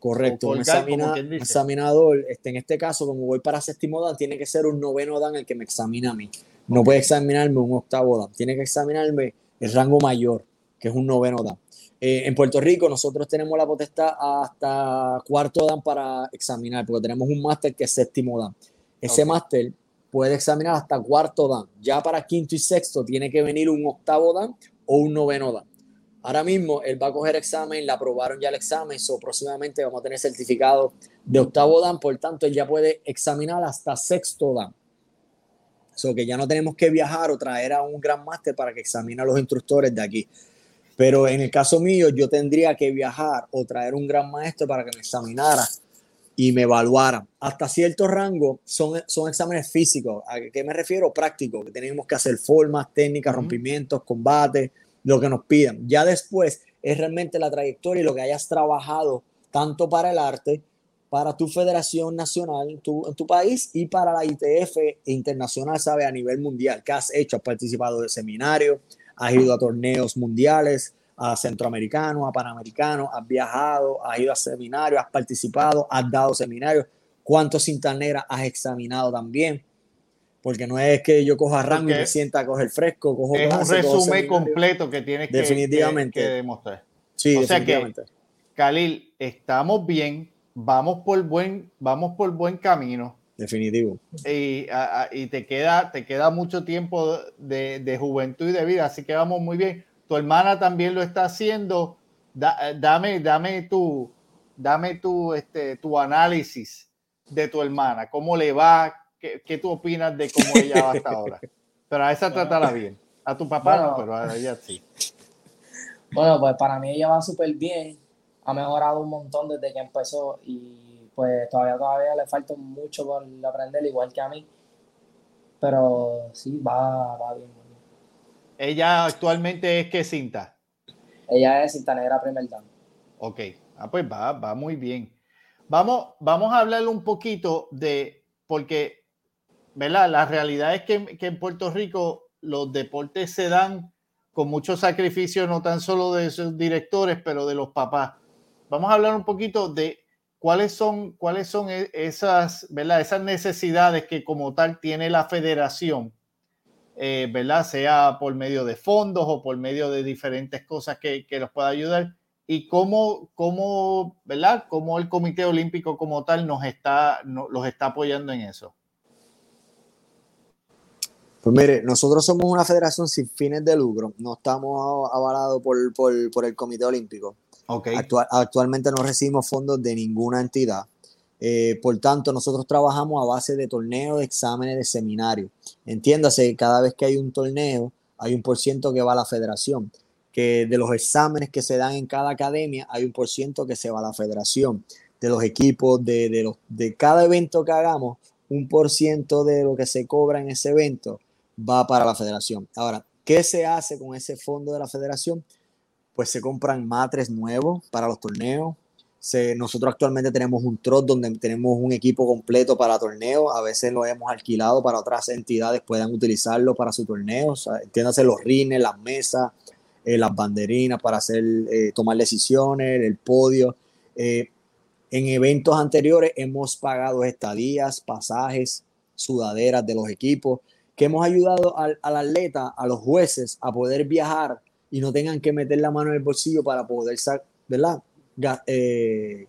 Correcto, un, examinador, este, en este caso, como voy para séptimo dan, tiene que ser un noveno dan el que me examina a mí. No puede examinarme un octavo dan, tiene que examinarme el rango mayor, que es un noveno dan. Eh, en Puerto Rico nosotros tenemos la potestad hasta cuarto dan para examinar, porque tenemos un máster que es séptimo dan. Ese máster puede examinar hasta cuarto dan. Ya para quinto y sexto tiene que venir un octavo dan o un noveno dan. Ahora mismo él va a coger examen, le aprobaron ya el examen, so próximamente vamos a tener certificado de octavo dan, por tanto él ya puede examinar hasta sexto dan. So que ya no tenemos que viajar o traer a un gran máster para que examine a los instructores de aquí. Pero en el caso mío, yo tendría que viajar o traer un gran maestro para que me examinara y me evaluara. Hasta cierto rango son, son exámenes físicos. ¿A qué me refiero? Prácticos, que tenemos que hacer formas, técnicas, rompimientos, combates, lo que nos pidan. Ya después es realmente la trayectoria y lo que hayas trabajado tanto para el arte, para tu federación nacional en tu país y para la ITF internacional, sabe, a nivel mundial. ¿Qué has hecho? Has participado de seminarios, has ido a torneos mundiales, a centroamericanos, a panamericanos, has viajado, has ido a seminarios, has participado, has dado seminarios. ¿Cuántos cintas negras has examinado también? Porque no es que yo coja rango y me sienta a coger fresco. Cojo es un resumen completo que tienes que, definitivamente. demostrar. Sí, o sea que, Khalil, estamos bien, vamos por buen, vamos por buen camino Definitivo. Y, y, te, queda, te queda mucho tiempo de, de, juventud y de vida, así que vamos muy bien. Tu hermana también lo está haciendo. dame, dame tu, dame tu, este, tu análisis de tu hermana. ¿Cómo le va? ¿Qué, qué tú opinas de cómo ella va hasta ahora? Pero a esa tratará bien. A tu papá no, pero a ella sí. Bueno, pues para mí ella va súper bien. Ha mejorado un montón desde que empezó y pues todavía, todavía le falta mucho por aprender, igual que a mí. Pero sí, va, va bien, ¿Ella actualmente es qué cinta? Ella es cinta negra primer dan. Ok, ah, pues va, va muy bien. Vamos, vamos a hablarle un poquito de, porque, ¿verdad? La realidad es que, que en Puerto Rico los deportes se dan con mucho sacrificio, no tan solo de sus directores, pero de los papás. Vamos a hablar un poquito de ¿cuáles son, cuáles son e, esas, ¿verdad? esas necesidades que como tal tiene la federación, eh, ¿verdad? sea por medio de fondos o por medio de diferentes cosas que, que los pueda ayudar? Y cómo, cómo, ¿verdad? cómo el Comité Olímpico como tal nos está, los está apoyando en eso. Pues mire, nosotros somos una federación sin fines de lucro, no estamos avalados por, por, por el Comité Olímpico actualmente no recibimos fondos de ninguna entidad. Eh, por tanto, nosotros trabajamos a base de torneos, de exámenes, de seminarios. Entiéndase, cada vez que hay un torneo, hay un por ciento que va a la federación. Que de los exámenes que se dan en cada academia, hay un por ciento que se va a la federación. De los equipos, de, de, los, de cada evento que hagamos, un por ciento de lo que se cobra en ese evento va para la federación. Ahora, ¿qué se hace con ese fondo de la federación? Pues se compran matres nuevos para los torneos. nosotros actualmente tenemos un trot donde tenemos un equipo completo para torneos. A veces lo hemos alquilado para otras entidades puedan utilizarlo para sus torneos. Entiéndase los rines, las mesas, eh, las banderinas para hacer, eh, tomar decisiones, el podio. Eh, en eventos anteriores hemos pagado estadías, pasajes, sudaderas de los equipos, que hemos ayudado al atleta, a los jueces a poder viajar y no tengan que meter la mano en el bolsillo para poder, ¿verdad? Eh,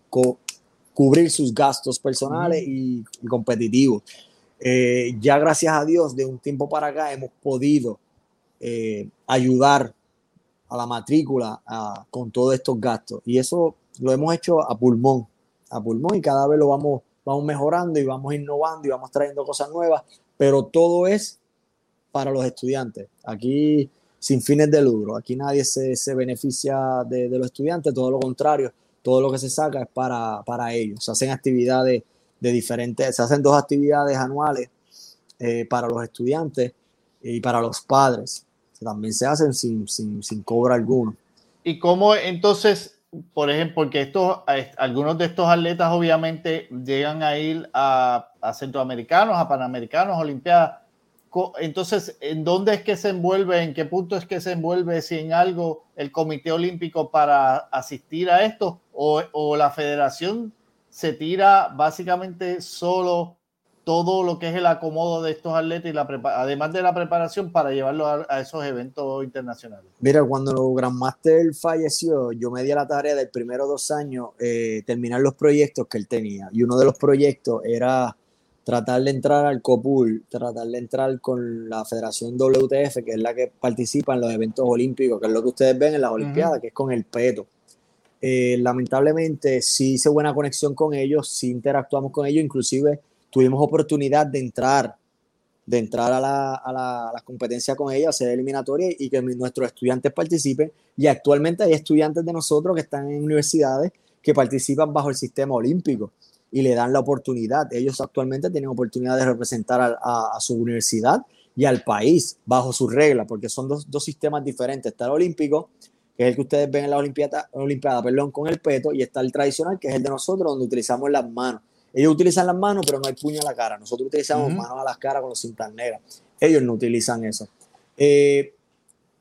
cubrir sus gastos personales y, competitivos. Eh, ya gracias a Dios, de un tiempo para acá hemos podido eh, ayudar a la matrícula con todos estos gastos. Y eso lo hemos hecho a pulmón, a pulmón y cada vez lo vamos, vamos mejorando y vamos innovando y vamos trayendo cosas nuevas, pero todo es para los estudiantes. Aquí sin fines de lucro. Aquí nadie se, se beneficia de, los estudiantes, todo lo contrario, todo lo que se saca es para, para ellos. Se hacen actividades de diferentes, se hacen dos actividades anuales eh, para los estudiantes y para los padres. también se hacen sin, sin, sin cobro alguno. ¿Y cómo entonces, por ejemplo, porque estos, algunos de estos atletas obviamente llegan a ir a, a centroamericanos, a panamericanos, olimpiadas? Entonces, ¿en dónde es que se envuelve, en qué punto es que se envuelve, si en algo, el Comité Olímpico para asistir a esto o, o la federación se tira básicamente solo todo lo que es el acomodo de estos atletas y la además de la preparación para llevarlo a, esos eventos internacionales. Mira, cuando Grandmaster falleció, yo me di a la tarea del primero dos años eh, terminar los proyectos que él tenía. Y uno de los proyectos era tratar de entrar al COPUL, tratar de entrar con la Federación WTF, que es la que participa en los eventos olímpicos, que es lo que ustedes ven en las Olimpiadas, que es con el peto. Eh, lamentablemente sí hice buena conexión con ellos, sí interactuamos con ellos, inclusive tuvimos oportunidad de entrar, de entrar a la, a la, competencia con ellos, hacer eliminatoria y que nuestros estudiantes participen. Y actualmente hay estudiantes de nosotros que están en universidades que participan bajo el sistema olímpico y le dan la oportunidad. Ellos actualmente tienen oportunidad de representar a, su universidad y al país bajo sus reglas, porque son dos, dos, sistemas diferentes. Está el olímpico, que es el que ustedes ven en la Olimpiada, Olimpiada perdón, con el peto, y está el tradicional, que es el de nosotros, donde utilizamos las manos. Ellos utilizan las manos, pero no hay puño a la cara. Nosotros utilizamos manos a las caras con los cintas negras. Ellos no utilizan eso. Eh,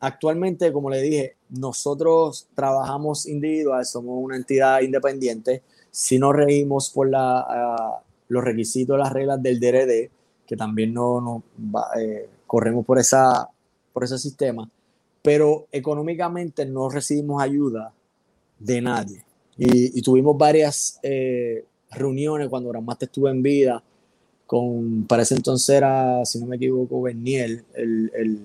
actualmente, como le dije, nosotros trabajamos individual, somos una entidad independiente. Si nos regimos por la, ah, los requisitos, las reglas del DRD, que también no, no eh, corremos por, esa, por ese sistema, pero económicamente no recibimos ayuda de nadie. Y, tuvimos varias eh, reuniones cuando Grandmaster estuvo en vida, con, para ese entonces era, si no me equivoco, Berniel, el, el,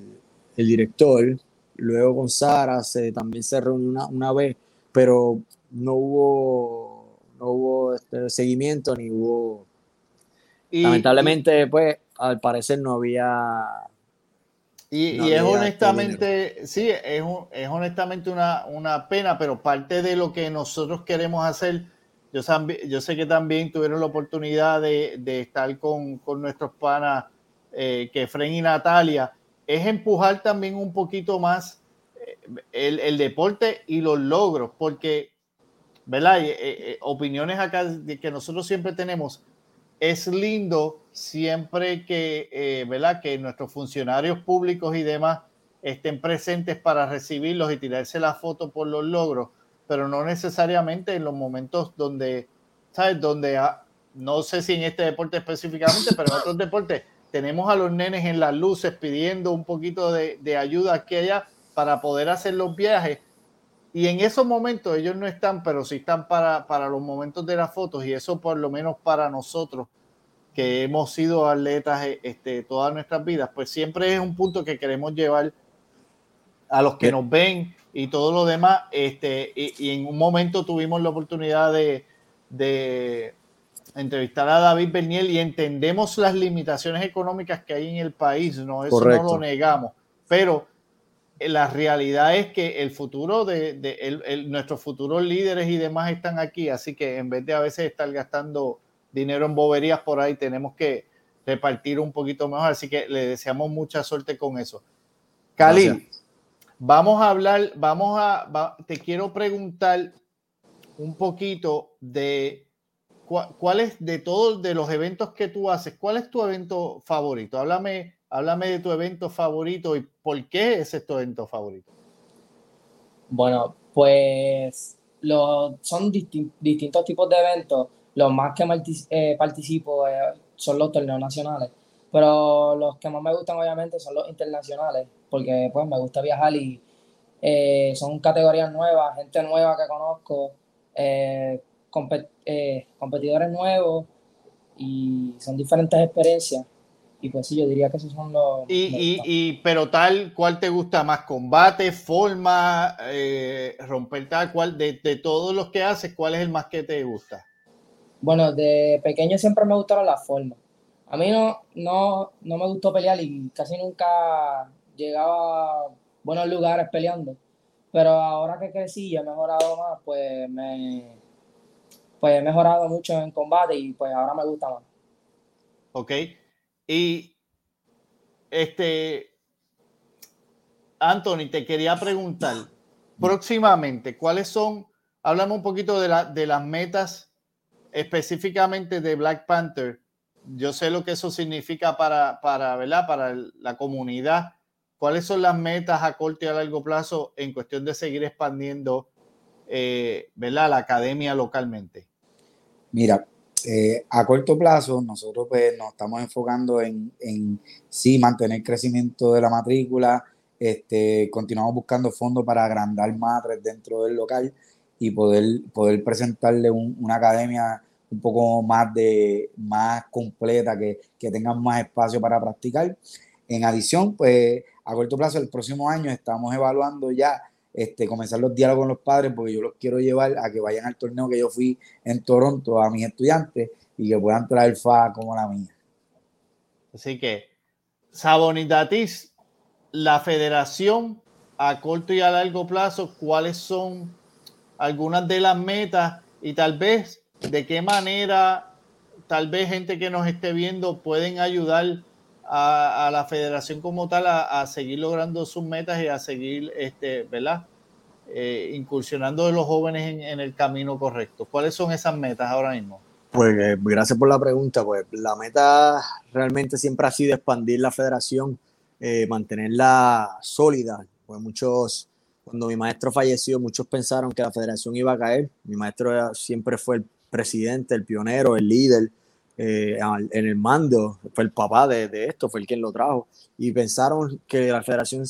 el director, luego con Sara se, también se reunió una, una vez, pero no hubo, no hubo este seguimiento ni hubo... Y, Lamentablemente, pues, al parecer no había... Y, y es honestamente, sí, es, es honestamente una, una pena, pero parte de lo que nosotros queremos hacer yo, yo sé que también tuvieron la oportunidad de, estar con, nuestros panas, eh, que Fren y Natalia, es empujar también un poquito más eh, el, deporte y los logros, porque, ¿verdad? Eh, opiniones acá que nosotros siempre tenemos. Es lindo siempre que, ¿verdad? Que nuestros funcionarios públicos y demás estén presentes para recibirlos y tirarse la foto por los logros pero no necesariamente en los momentos donde, ¿sabes? Donde, ah, no sé si en este deporte específicamente, pero en otros deportes tenemos a los nenes en las luces pidiendo un poquito de, ayuda aquí allá para poder hacer los viajes. Y en esos momentos ellos no están, pero sí están para, para los momentos de las fotos y eso por lo menos para nosotros que hemos sido atletas este, todas nuestras vidas, pues siempre es un punto que queremos llevar a los que nos ven y todo lo demás. Este, y, en un momento tuvimos la oportunidad de, de, entrevistar a David Berniel y entendemos las limitaciones económicas que hay en el país, no, eso no lo negamos, pero la realidad es que el futuro de, de nuestros futuros líderes y demás están aquí, así que en vez de a veces estar gastando dinero en boberías por ahí, tenemos que repartir un poquito mejor, así que le deseamos mucha suerte con eso. Cali, Vamos a hablar, vamos a, te quiero preguntar un poquito de cuál es de todos de los eventos que tú haces, cuál es tu evento favorito. Háblame, háblame de tu evento favorito y por qué es tu evento favorito. Bueno, pues son distintos tipos de eventos. Los más que eh, participo eh, son los torneos nacionales, pero los que más me gustan obviamente son los internacionales porque pues me gusta viajar y eh, son categorías nuevas, gente nueva que conozco, competidores nuevos y son diferentes experiencias. Y pues sí, yo diría que esos son los... Y, y, pero tal, ¿cuál te gusta más? ¿Combate, forma, romper tal cual? De, de todos los que haces, ¿cuál es el más que te gusta? Bueno, de pequeño siempre me gustaron las formas. A mí no, no, no me gustó pelear y casi nunca llegaba a buenos lugares peleando. Pero ahora que crecí y he mejorado más, pues me pues he mejorado mucho en combate y pues ahora me gusta más. Ok. Y este Anthony, te quería preguntar, próximamente, ¿cuáles son, hablamos un poquito de, la, de las metas específicamente de Black Panther? Yo sé lo que eso significa para, para, ¿verdad? para la comunidad. ¿Cuáles son las metas a corto y a largo plazo en cuestión de seguir expandiendo eh, ¿verdad? la academia localmente? Mira, eh, a corto plazo, nosotros pues, nos estamos enfocando en, en sí mantener crecimiento de la matrícula, este, continuamos buscando fondos para agrandar madres dentro del local y poder, poder presentarle una academia un poco más, de, más completa, que, que tengan más espacio para practicar. En adición, pues a corto plazo, el próximo año estamos evaluando ya este, comenzar los diálogos con los padres, porque yo los quiero llevar a que vayan al torneo que yo fui en Toronto a mis estudiantes y que puedan traer FA como la mía. Así que, Sabonitatis, la federación a corto y a largo plazo, ¿cuáles son algunas de las metas y tal vez de qué manera, tal vez gente que nos esté viendo pueden ayudar a, la federación como tal a, seguir logrando sus metas y a seguir, este, ¿verdad? Eh, incursionando de los jóvenes en, el camino correcto. ¿Cuáles son esas metas ahora mismo? Pues eh, gracias por la pregunta. Pues la meta realmente siempre ha sido expandir la federación, eh, mantenerla sólida. Pues muchos, cuando mi maestro falleció, muchos pensaron que la federación iba a caer. Mi maestro siempre fue el presidente, el pionero, el líder eh, en el mando, fue el papá de, de, esto, fue el quien lo trajo, y pensaron que la federación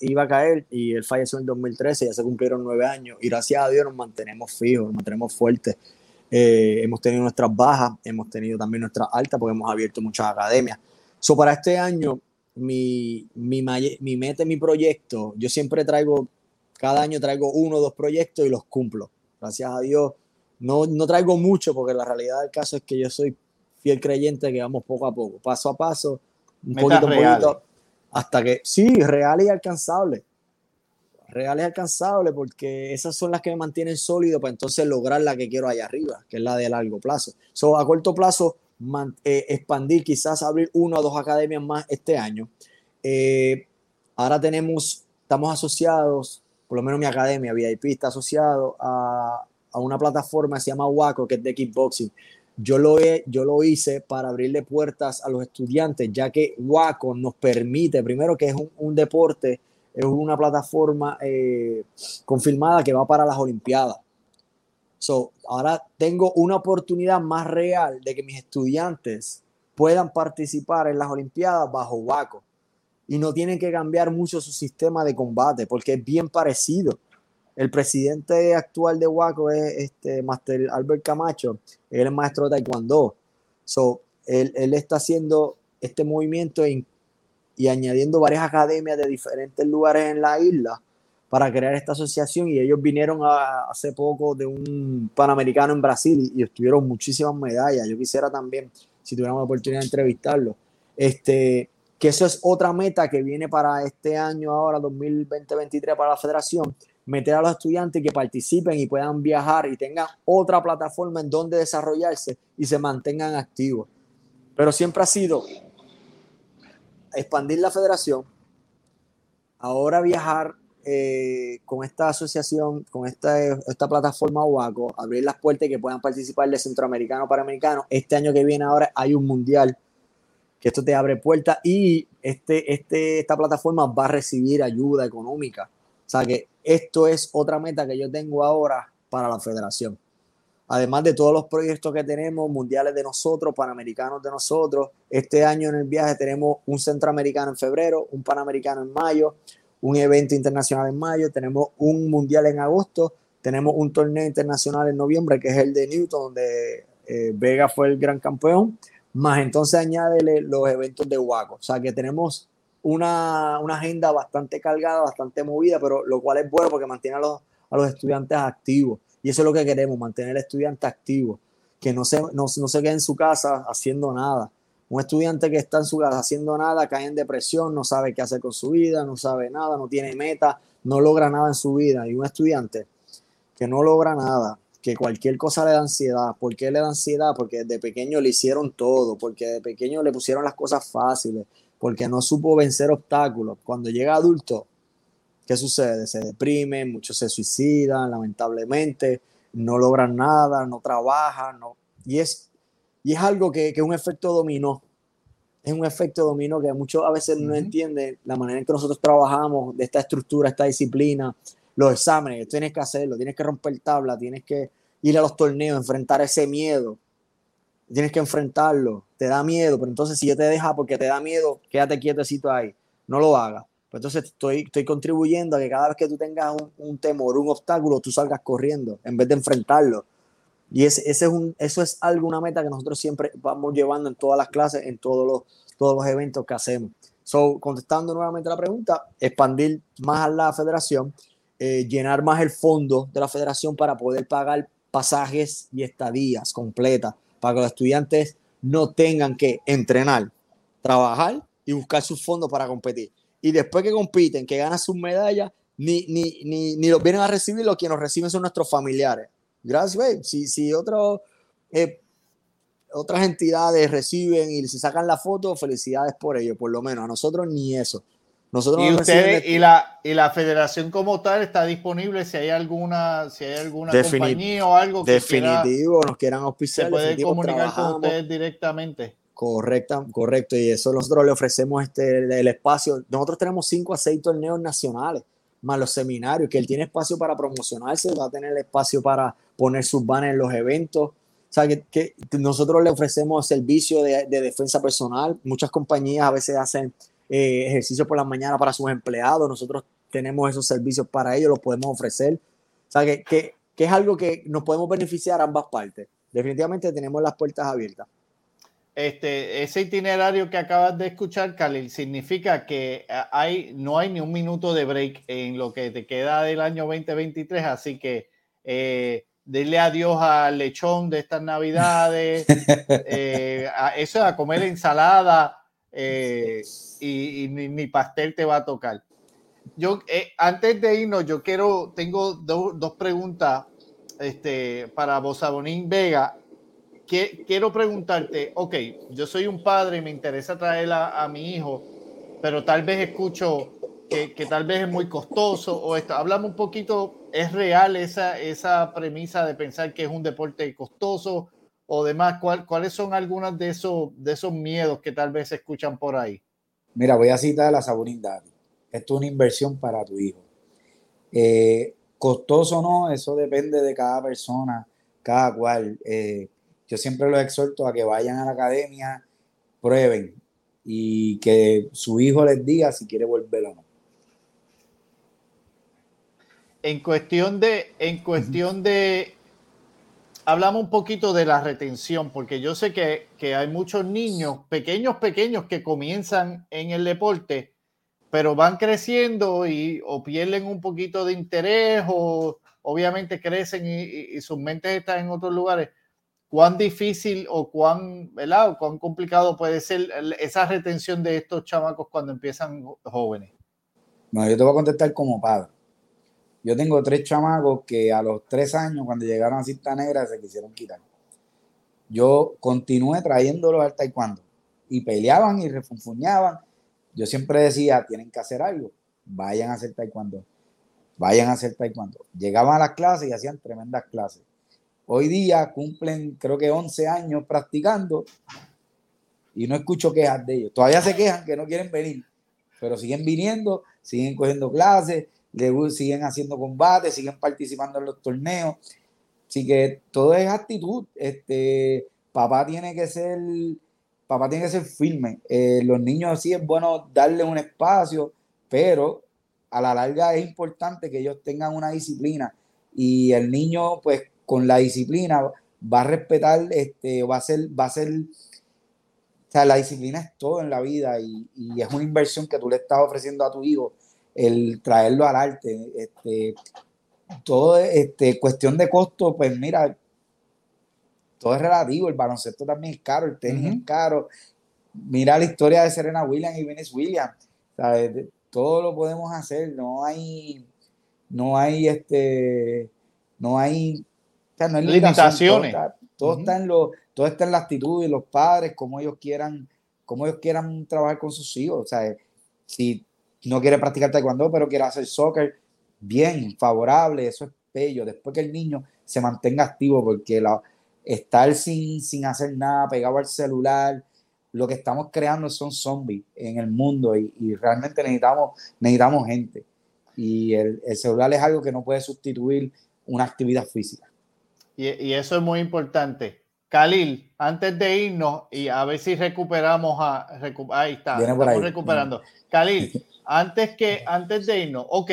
iba a caer y él falleció en 2013, ya se cumplieron nueve años, y gracias a Dios nos mantenemos fijos, nos mantenemos fuertes. Eh, hemos tenido nuestras bajas, hemos tenido también nuestras altas, porque hemos abierto muchas academias. So, para este año, mi, mi, mi meta, mi proyecto, yo siempre traigo, cada año traigo uno o dos proyectos y los cumplo. Gracias a Dios, no, no traigo mucho porque la realidad del caso es que yo soy fiel creyente que vamos poco a poco, paso a paso, un poquito a poquito, hasta que, sí, real y alcanzable. Real y alcanzable porque esas son las que me mantienen sólido para entonces lograr la que quiero allá arriba, que es la de largo plazo. So, a corto plazo, eh, expandir, quizás abrir una o dos academias más este año. Eh, ahora tenemos, estamos asociados, por lo menos mi academia VIP está asociado a, a una plataforma que se llama Waco, que es de kickboxing. Yo lo, he, yo lo hice para abrirle puertas a los estudiantes, ya que Waco nos permite, primero que es un, deporte, es una plataforma eh, confirmada que va para las Olimpiadas. So, ahora tengo una oportunidad más real de que mis estudiantes puedan participar en las Olimpiadas bajo Waco y no tienen que cambiar mucho su sistema de combate porque es bien parecido. El presidente actual de Waco es este Master Albert Camacho, él es maestro de Taekwondo. So, él, él está haciendo este movimiento y, y añadiendo varias academias de diferentes lugares en la isla para crear esta asociación y ellos vinieron a, hace poco de un panamericano en Brasil y, y obtuvieron muchísimas medallas. Yo quisiera también, si tuviéramos la oportunidad de entrevistarlo, este, que eso es otra meta que viene para este año ahora, 2020-2023 para la federación, meter a los estudiantes que participen y puedan viajar y tengan otra plataforma en donde desarrollarse y se mantengan activos. Pero siempre ha sido expandir la federación, ahora viajar eh, con esta asociación, con esta, esta plataforma UACO, abrir las puertas y que puedan participar de centroamericano para americano. Este año que viene ahora hay un mundial que esto te abre puertas y este, este, esta plataforma va a recibir ayuda económica sea que esto es otra meta que yo tengo ahora para la federación. Además de todos los proyectos que tenemos, mundiales de nosotros, panamericanos de nosotros. Este año en el viaje tenemos un centroamericano en febrero, un panamericano en mayo, un evento internacional en mayo, tenemos un mundial en agosto, tenemos un torneo internacional en noviembre, que es el de Newton, donde eh, Vega fue el gran campeón, más entonces añádele los eventos de Waco. O sea que tenemos una, agenda bastante cargada, bastante movida, pero lo cual es bueno porque mantiene a los, a los estudiantes activos. Y eso es lo que queremos, mantener al estudiante activo, que no se, no, se quede en su casa haciendo nada. Un estudiante que está en su casa haciendo nada cae en depresión, no sabe qué hacer con su vida, no sabe nada, no tiene meta, no logra nada en su vida. Y un estudiante que no logra nada, que cualquier cosa le da ansiedad. ¿Por qué le da ansiedad? Porque desde pequeño le hicieron todo, porque de pequeño le pusieron las cosas fáciles, porque no supo vencer obstáculos. Cuando llega adulto, ¿qué sucede? Se deprime, muchos se suicidan, lamentablemente, no logran nada, no trabajan, no, y, es, y es algo que, que es un efecto dominó. Es un efecto dominó que muchos a veces no entienden la manera en que nosotros trabajamos, de esta estructura, esta disciplina, los exámenes, tienes que hacerlo, tienes que romper tabla, tienes que ir a los torneos, enfrentar ese miedo, tienes que enfrentarlo, te da miedo, pero entonces si yo te deja porque te da miedo, quédate quietecito ahí, no lo hagas. Pues entonces estoy, estoy contribuyendo a que cada vez que tú tengas un, temor, un obstáculo, tú salgas corriendo en vez de enfrentarlo. Y ese, ese es un, eso es algo, una meta que nosotros siempre vamos llevando en todas las clases, en todos los, todos los eventos que hacemos. So, contestando nuevamente la pregunta, expandir más a la federación, eh, llenar más el fondo de la federación para poder pagar pasajes y estadías completas, para que los estudiantes no tengan que entrenar, trabajar y buscar sus fondos para competir y después que compiten, que ganan sus medallas, ni, ni, ni, ni los vienen a recibir, los que nos reciben son nuestros familiares. Gracias, güey. Si, si otro, eh, otras entidades reciben y se sacan la foto, felicidades por ello, por lo menos. A nosotros ni eso. Nosotros y ustedes y la y la federación como tal está disponible si hay alguna si hay alguna compañía o algo que definitivo nos quieran auspiciar se puede comunicar con ustedes directamente Correcta, correcto. Y eso nosotros le ofrecemos este, el espacio. Nosotros tenemos cinco a seis torneos nacionales, más los seminarios, que él tiene espacio para promocionarse, va a tener espacio para poner sus banners en los eventos. O sea, que, nosotros le ofrecemos servicio de, defensa personal. Muchas compañías a veces hacen eh, ejercicio por la mañana para sus empleados. Nosotros tenemos esos servicios para ellos, los podemos ofrecer. O sea, que, que es algo que nos podemos beneficiar ambas partes. Definitivamente tenemos las puertas abiertas. Este, ese itinerario que acabas de escuchar, Khalil, significa que eh, hay, no hay ni un minuto de break en lo que te queda del año 2023, así que eh, dile adiós al lechón de estas navidades, eh, a eso a comer ensalada eh, y, ni, pastel te va a tocar. Yo, antes de irnos, yo quiero, tengo dos preguntas este, para Bosabonín Vega quiero preguntarte, ok, yo soy un padre y me interesa traer a, mi hijo, pero tal vez escucho que, que, tal vez es muy costoso o esto. Hablamos un poquito, ¿es real esa, esa premisa de pensar que es un deporte costoso o demás? ¿Cuál, ¿Cuáles son algunos de esos, de esos miedos que tal vez se escuchan por ahí? Mira, voy a citar a la Saborín Esto es una inversión para tu hijo. Eh, costoso o no, eso depende de cada persona, cada cual. Eh, yo siempre los exhorto a que vayan a la academia, prueben y que su hijo les diga si quiere volver o no. En cuestión de, en cuestión de, hablamos un poquito de la retención, porque yo sé que, que hay muchos niños, pequeños, pequeños, que comienzan en el deporte, pero van creciendo y o pierden un poquito de interés o obviamente crecen y, y sus mentes están en otros lugares cuán difícil o cuán, ¿verdad? cuán complicado puede ser esa retención de estos chamacos cuando empiezan jóvenes. No, yo te voy a contestar como padre. Yo tengo tres chamacos que a los tres años, cuando llegaron a cinta negra, se quisieron quitar. Yo continué trayéndolos al taekwondo y peleaban y refunfuñaban. Yo siempre decía, tienen que hacer algo, vayan a hacer taekwondo, vayan a hacer taekwondo. Llegaban a las clases y hacían tremendas clases Hoy día cumplen, creo que 11 años practicando y no escucho quejas de ellos. Todavía se quejan que no quieren venir, pero siguen viniendo, siguen cogiendo clases, siguen haciendo combates, siguen participando en los torneos. Así que todo es actitud. Este, papá tiene que ser, papá tiene que ser firme. Eh, los niños sí es bueno darle un espacio, pero a la larga es importante que ellos tengan una disciplina y el niño pues con la disciplina va a respetar, este, va a ser, va a ser, o sea, la disciplina es todo en la vida y, es una inversión que tú le estás ofreciendo a tu hijo, el traerlo al arte, este, todo, este, cuestión de costo, pues mira, todo es relativo, el baloncesto también es caro, el tenis es caro, mira la historia de Serena Williams y Venus Williams, todo lo podemos hacer, no hay, no hay, este, no hay no hay limitaciones. Todo, está, en lo, todo está en la actitud de los padres, como ellos quieran como ellos quieran trabajar con sus hijos. O sea, si no quiere practicar taekwondo, pero quiere hacer soccer, bien, favorable, eso es bello. Después que el niño se mantenga activo, porque la, estar sin, sin hacer nada, pegado al celular, lo que estamos creando son zombies en el mundo y, y realmente necesitamos, necesitamos gente. Y el, el, celular es algo que no puede sustituir una actividad física. Y, y eso es muy importante. Khalil, antes de irnos y a ver si recuperamos a... Recu ahí está, estamos ahí. recuperando. Khalil, antes, que, antes de irnos, ok,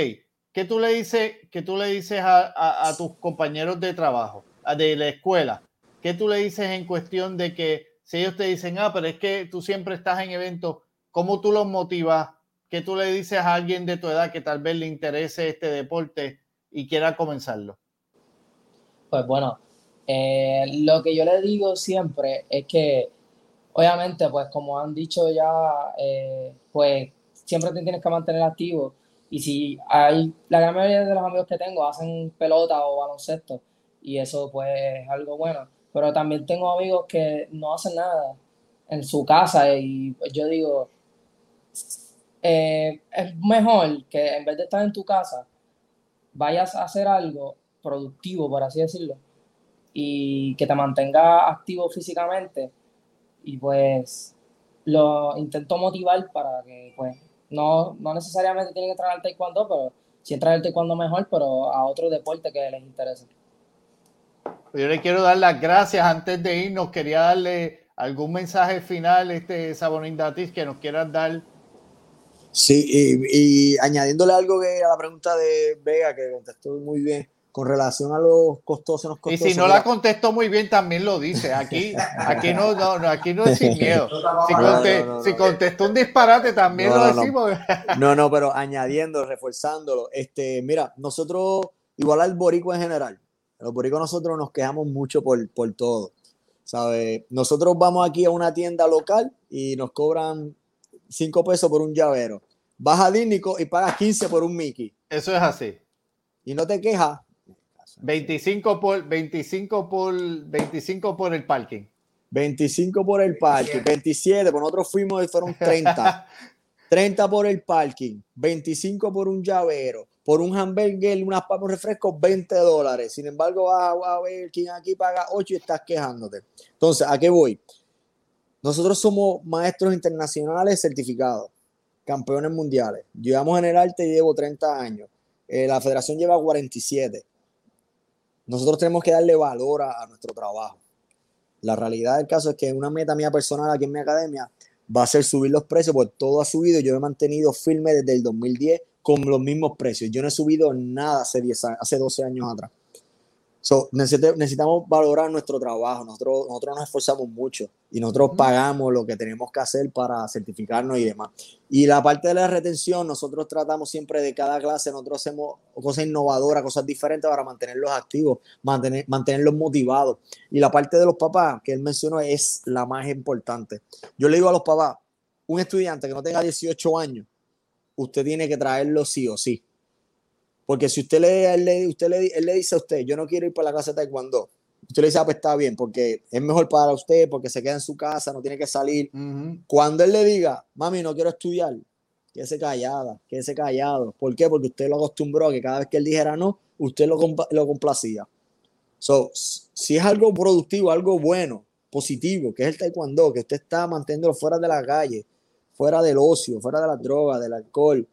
¿qué tú le dices, qué tú le dices a, tus compañeros de trabajo, de la escuela? ¿Qué tú le dices en cuestión de que si ellos te dicen, ah, pero es que tú siempre estás en eventos, ¿cómo tú los motivas? ¿Qué tú le dices a alguien de tu edad que tal vez le interese este deporte y quiera comenzarlo? Pues bueno, eh, lo que yo le digo siempre es que, obviamente, pues como han dicho ya, eh, pues siempre te tienes que mantener activo. Y si hay, la gran mayoría de los amigos que tengo hacen pelota o baloncesto, y eso pues es algo bueno pero también tengo amigos que no hacen nada en su casa y yo digo, eh, es mejor que en vez de estar en tu casa, vayas a hacer algo productivo, por así decirlo, y que te mantenga activo físicamente y pues lo intento motivar para que pues no, no necesariamente tienen que entrar al taekwondo, pero si entrar al taekwondo mejor, pero a otro deporte que les interese. Yo le quiero dar las gracias antes de irnos. Quería darle algún mensaje final, este Sabonín Datis, que nos quieras dar. Sí, y, y, añadiéndole algo que a la pregunta de Vega, que contestó muy bien, con relación a los costosos, los costosos. Y si no la contestó muy bien, también lo dice. Aquí, aquí no, no, aquí no es sin miedo. Si, conte, no, no, si contestó un disparate, también lo decimos. No. no, pero añadiendo, reforzándolo. Este, mira, nosotros, igual al boricua en general, los boricos nosotros nos quejamos mucho por, por todo. ¿sabe? Nosotros vamos aquí a una tienda local y nos cobran 5 pesos por un llavero. Vas a Disney y pagas 15 por un Mickey. Eso es así. Y no te quejas. 25 por, 25 por, 25 por el parking. 25 por el parking, 27, pues nosotros fuimos y fueron 30. 30 por el parking, 25 por un llavero, por un hamburger, unas papas refrescos, 20 dólares. Sin embargo, vas a ver quién aquí paga 8 y estás quejándote. Entonces, ¿a qué voy? Nosotros somos maestros internacionales certificados, campeones mundiales. Llevamos en el arte y llevo 30 años. Eh, la federación lleva 47. Nosotros tenemos que darle valor a, nuestro trabajo. La realidad del caso es que una meta mía personal aquí en mi academia va a ser subir los precios, porque todo ha subido. Yo he mantenido firme desde el 2010 con los mismos precios. Yo no he subido nada hace, 10 hace 12 años atrás. So, necesitamos valorar nuestro trabajo. Nosotros, nosotros nos esforzamos mucho y nosotros pagamos lo que tenemos que hacer para certificarnos y demás. Y la parte de la retención, nosotros tratamos siempre de cada clase, nosotros hacemos cosas innovadoras, cosas diferentes para mantenerlos activos, mantener, mantenerlos motivados. Y la parte de los papás que él mencionó es la más importante. Yo le digo a los papás, un estudiante que no tenga 18 años, usted tiene que traerlo sí o sí. Porque si usted le, le, usted le, él le dice a usted, yo no quiero ir para la casa de taekwondo, usted le dice, ah, pues está bien, porque es mejor para usted, porque se queda en su casa, no tiene que salir. Uh -huh. Cuando él le diga, mami, no quiero estudiar, quédese callada, quédese callado. ¿Por qué? Porque usted lo acostumbró a que cada vez que él dijera no, usted lo, lo complacía. So, si es algo productivo, algo bueno, positivo, que es el taekwondo, que usted está manteniéndolo fuera de la calle, fuera del ocio, fuera de la droga, del alcohol,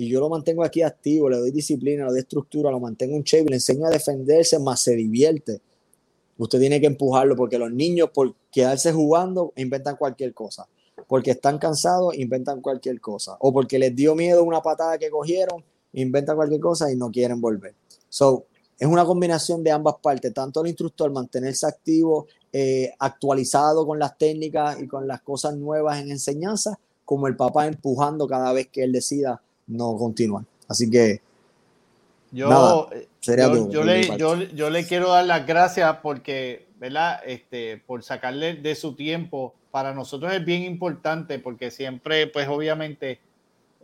y yo lo mantengo aquí activo, le doy disciplina, le doy estructura, lo mantengo en shape, le enseño a defenderse, más se divierte. Usted tiene que empujarlo porque los niños por quedarse jugando inventan cualquier cosa. Porque están cansados, inventan cualquier cosa. O porque les dio miedo una patada que cogieron, inventan cualquier cosa y no quieren volver. So, es una combinación de ambas partes, tanto el instructor mantenerse activo, eh, actualizado con las técnicas y con las cosas nuevas en enseñanza, como el papá empujando cada vez que él decida no continuar. Así que yo, nada, sería yo, todo, yo, le, yo, yo, le, quiero dar las gracias porque, ¿verdad? Este, por sacarle de su tiempo. Para nosotros es bien importante porque siempre, pues obviamente,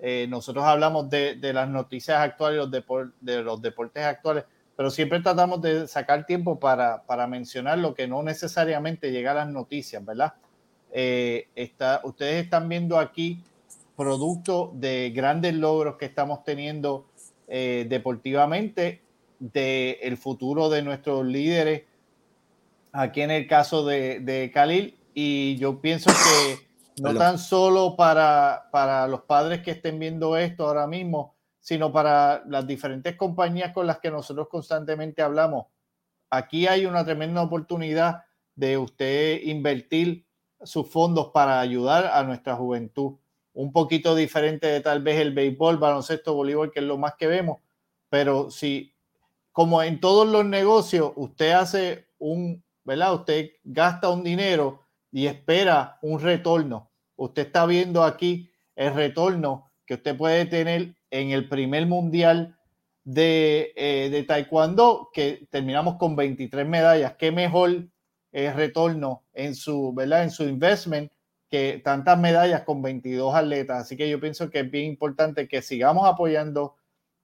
eh, nosotros hablamos de, de, las noticias actuales, los depor de los deportes actuales, pero siempre tratamos de sacar tiempo para, para mencionar lo que no necesariamente llega a las noticias, ¿verdad? eh, está, ustedes están viendo aquí producto de grandes logros que estamos teniendo eh, deportivamente, del el futuro de nuestros líderes, aquí en el caso de, de Khalil, y yo pienso que no tan solo para, para los padres que estén viendo esto ahora mismo, sino para las diferentes compañías con las que nosotros constantemente hablamos. Aquí hay una tremenda oportunidad de usted invertir sus fondos para ayudar a nuestra juventud. Un poquito diferente de tal vez el béisbol, baloncesto, voleibol, que es lo más que vemos, pero si, como en todos los negocios, usted hace un, ¿verdad? Usted gasta un dinero y espera un retorno. Usted está viendo aquí el retorno que usted puede tener en el primer mundial de, eh, de taekwondo, que terminamos con 23 medallas. Qué mejor eh, retorno en su, ¿verdad? En su investment que tantas medallas con 22 atletas. Así que yo pienso que es bien importante que sigamos apoyando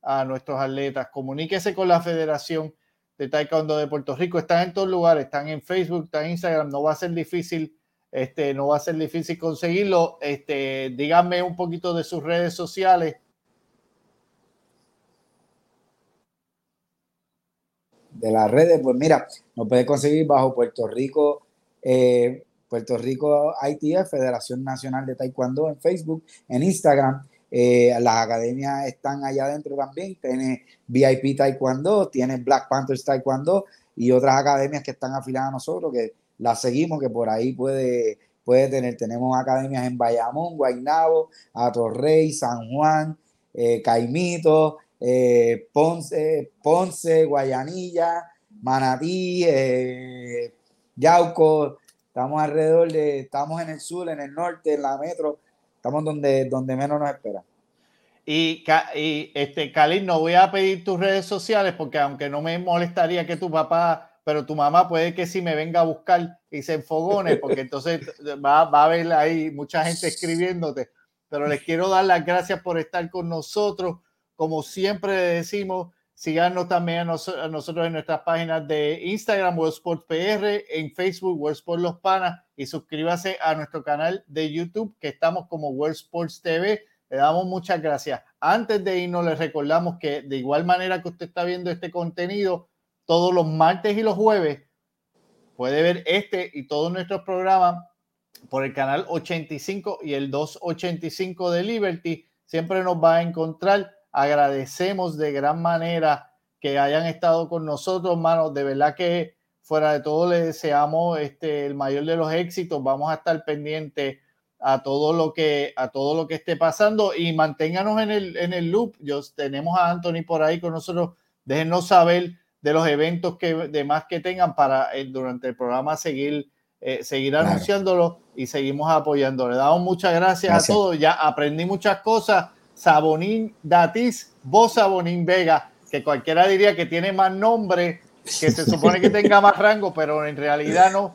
a nuestros atletas. Comuníquese con la Federación de Taekwondo de Puerto Rico. Están en todos lugares, están en Facebook, están en Instagram. No va a ser difícil, este, no va a ser difícil conseguirlo. Este, díganme un poquito de sus redes sociales de las redes, pues mira, nos puede conseguir bajo Puerto Rico, eh, Puerto Rico ITF, Federación Nacional de Taekwondo en Facebook, en Instagram. Eh, las academias están allá adentro también. Tiene VIP Taekwondo, tiene Black Panthers Taekwondo y otras academias que están afiliadas a nosotros, que las seguimos, que por ahí puede, puede tener. Tenemos academias en Bayamón, Guaynabo, Atorrey, San Juan, eh, Caimito, eh, Ponce, Ponce, Guayanilla, Manatí, Yauco, estamos alrededor de, estamos en el sur, en el norte, en la metro, estamos donde, donde menos nos espera. Y, y este, Cali, no voy a pedir tus redes sociales porque aunque no me molestaría que tu papá, pero tu mamá puede que sí me venga a buscar y se enfogone, porque entonces va, va a haber ahí mucha gente escribiéndote. Pero les quiero dar las gracias por estar con nosotros. Como siempre decimos, síganos también a, nosotros en nuestras páginas de Instagram, World Sports PR, en Facebook, World Sports Los Panas, y suscríbase a nuestro canal de YouTube, que estamos como World Sports TV. Le damos muchas gracias. Antes de irnos, les recordamos que de igual manera que usted está viendo este contenido, todos los martes y los jueves, puede ver este y todos nuestros programas por el canal 85 y el 285 de Liberty. Siempre nos va a encontrar Agradecemos de gran manera que hayan estado con nosotros, hermanos. De verdad que fuera de todo le deseamos este, el mayor de los éxitos. Vamos a estar pendientes a todo lo que a todo lo que esté pasando y manténganos en el, en el loop. Yo, tenemos a Anthony por ahí con nosotros. Déjenos saber de los eventos que demás que tengan para eh, durante el programa seguir eh, seguir anunciándolo y seguimos apoyándolo. Le damos muchas gracias, a todos. Ya aprendí muchas cosas Sabonín Datis, vos Sabonín Vega, que cualquiera diría que tiene más nombre, que se supone que tenga más rango, pero en realidad no.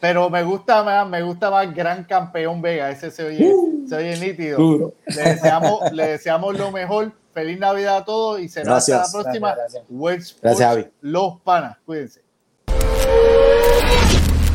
Pero me gusta más, me gusta más Gran Campeón Vega, ese se oye, uh, se oye nítido. Le deseamos, le deseamos lo mejor. Feliz Navidad a todos y será hasta la próxima. Gracias, gracias. Los Panas, cuídense.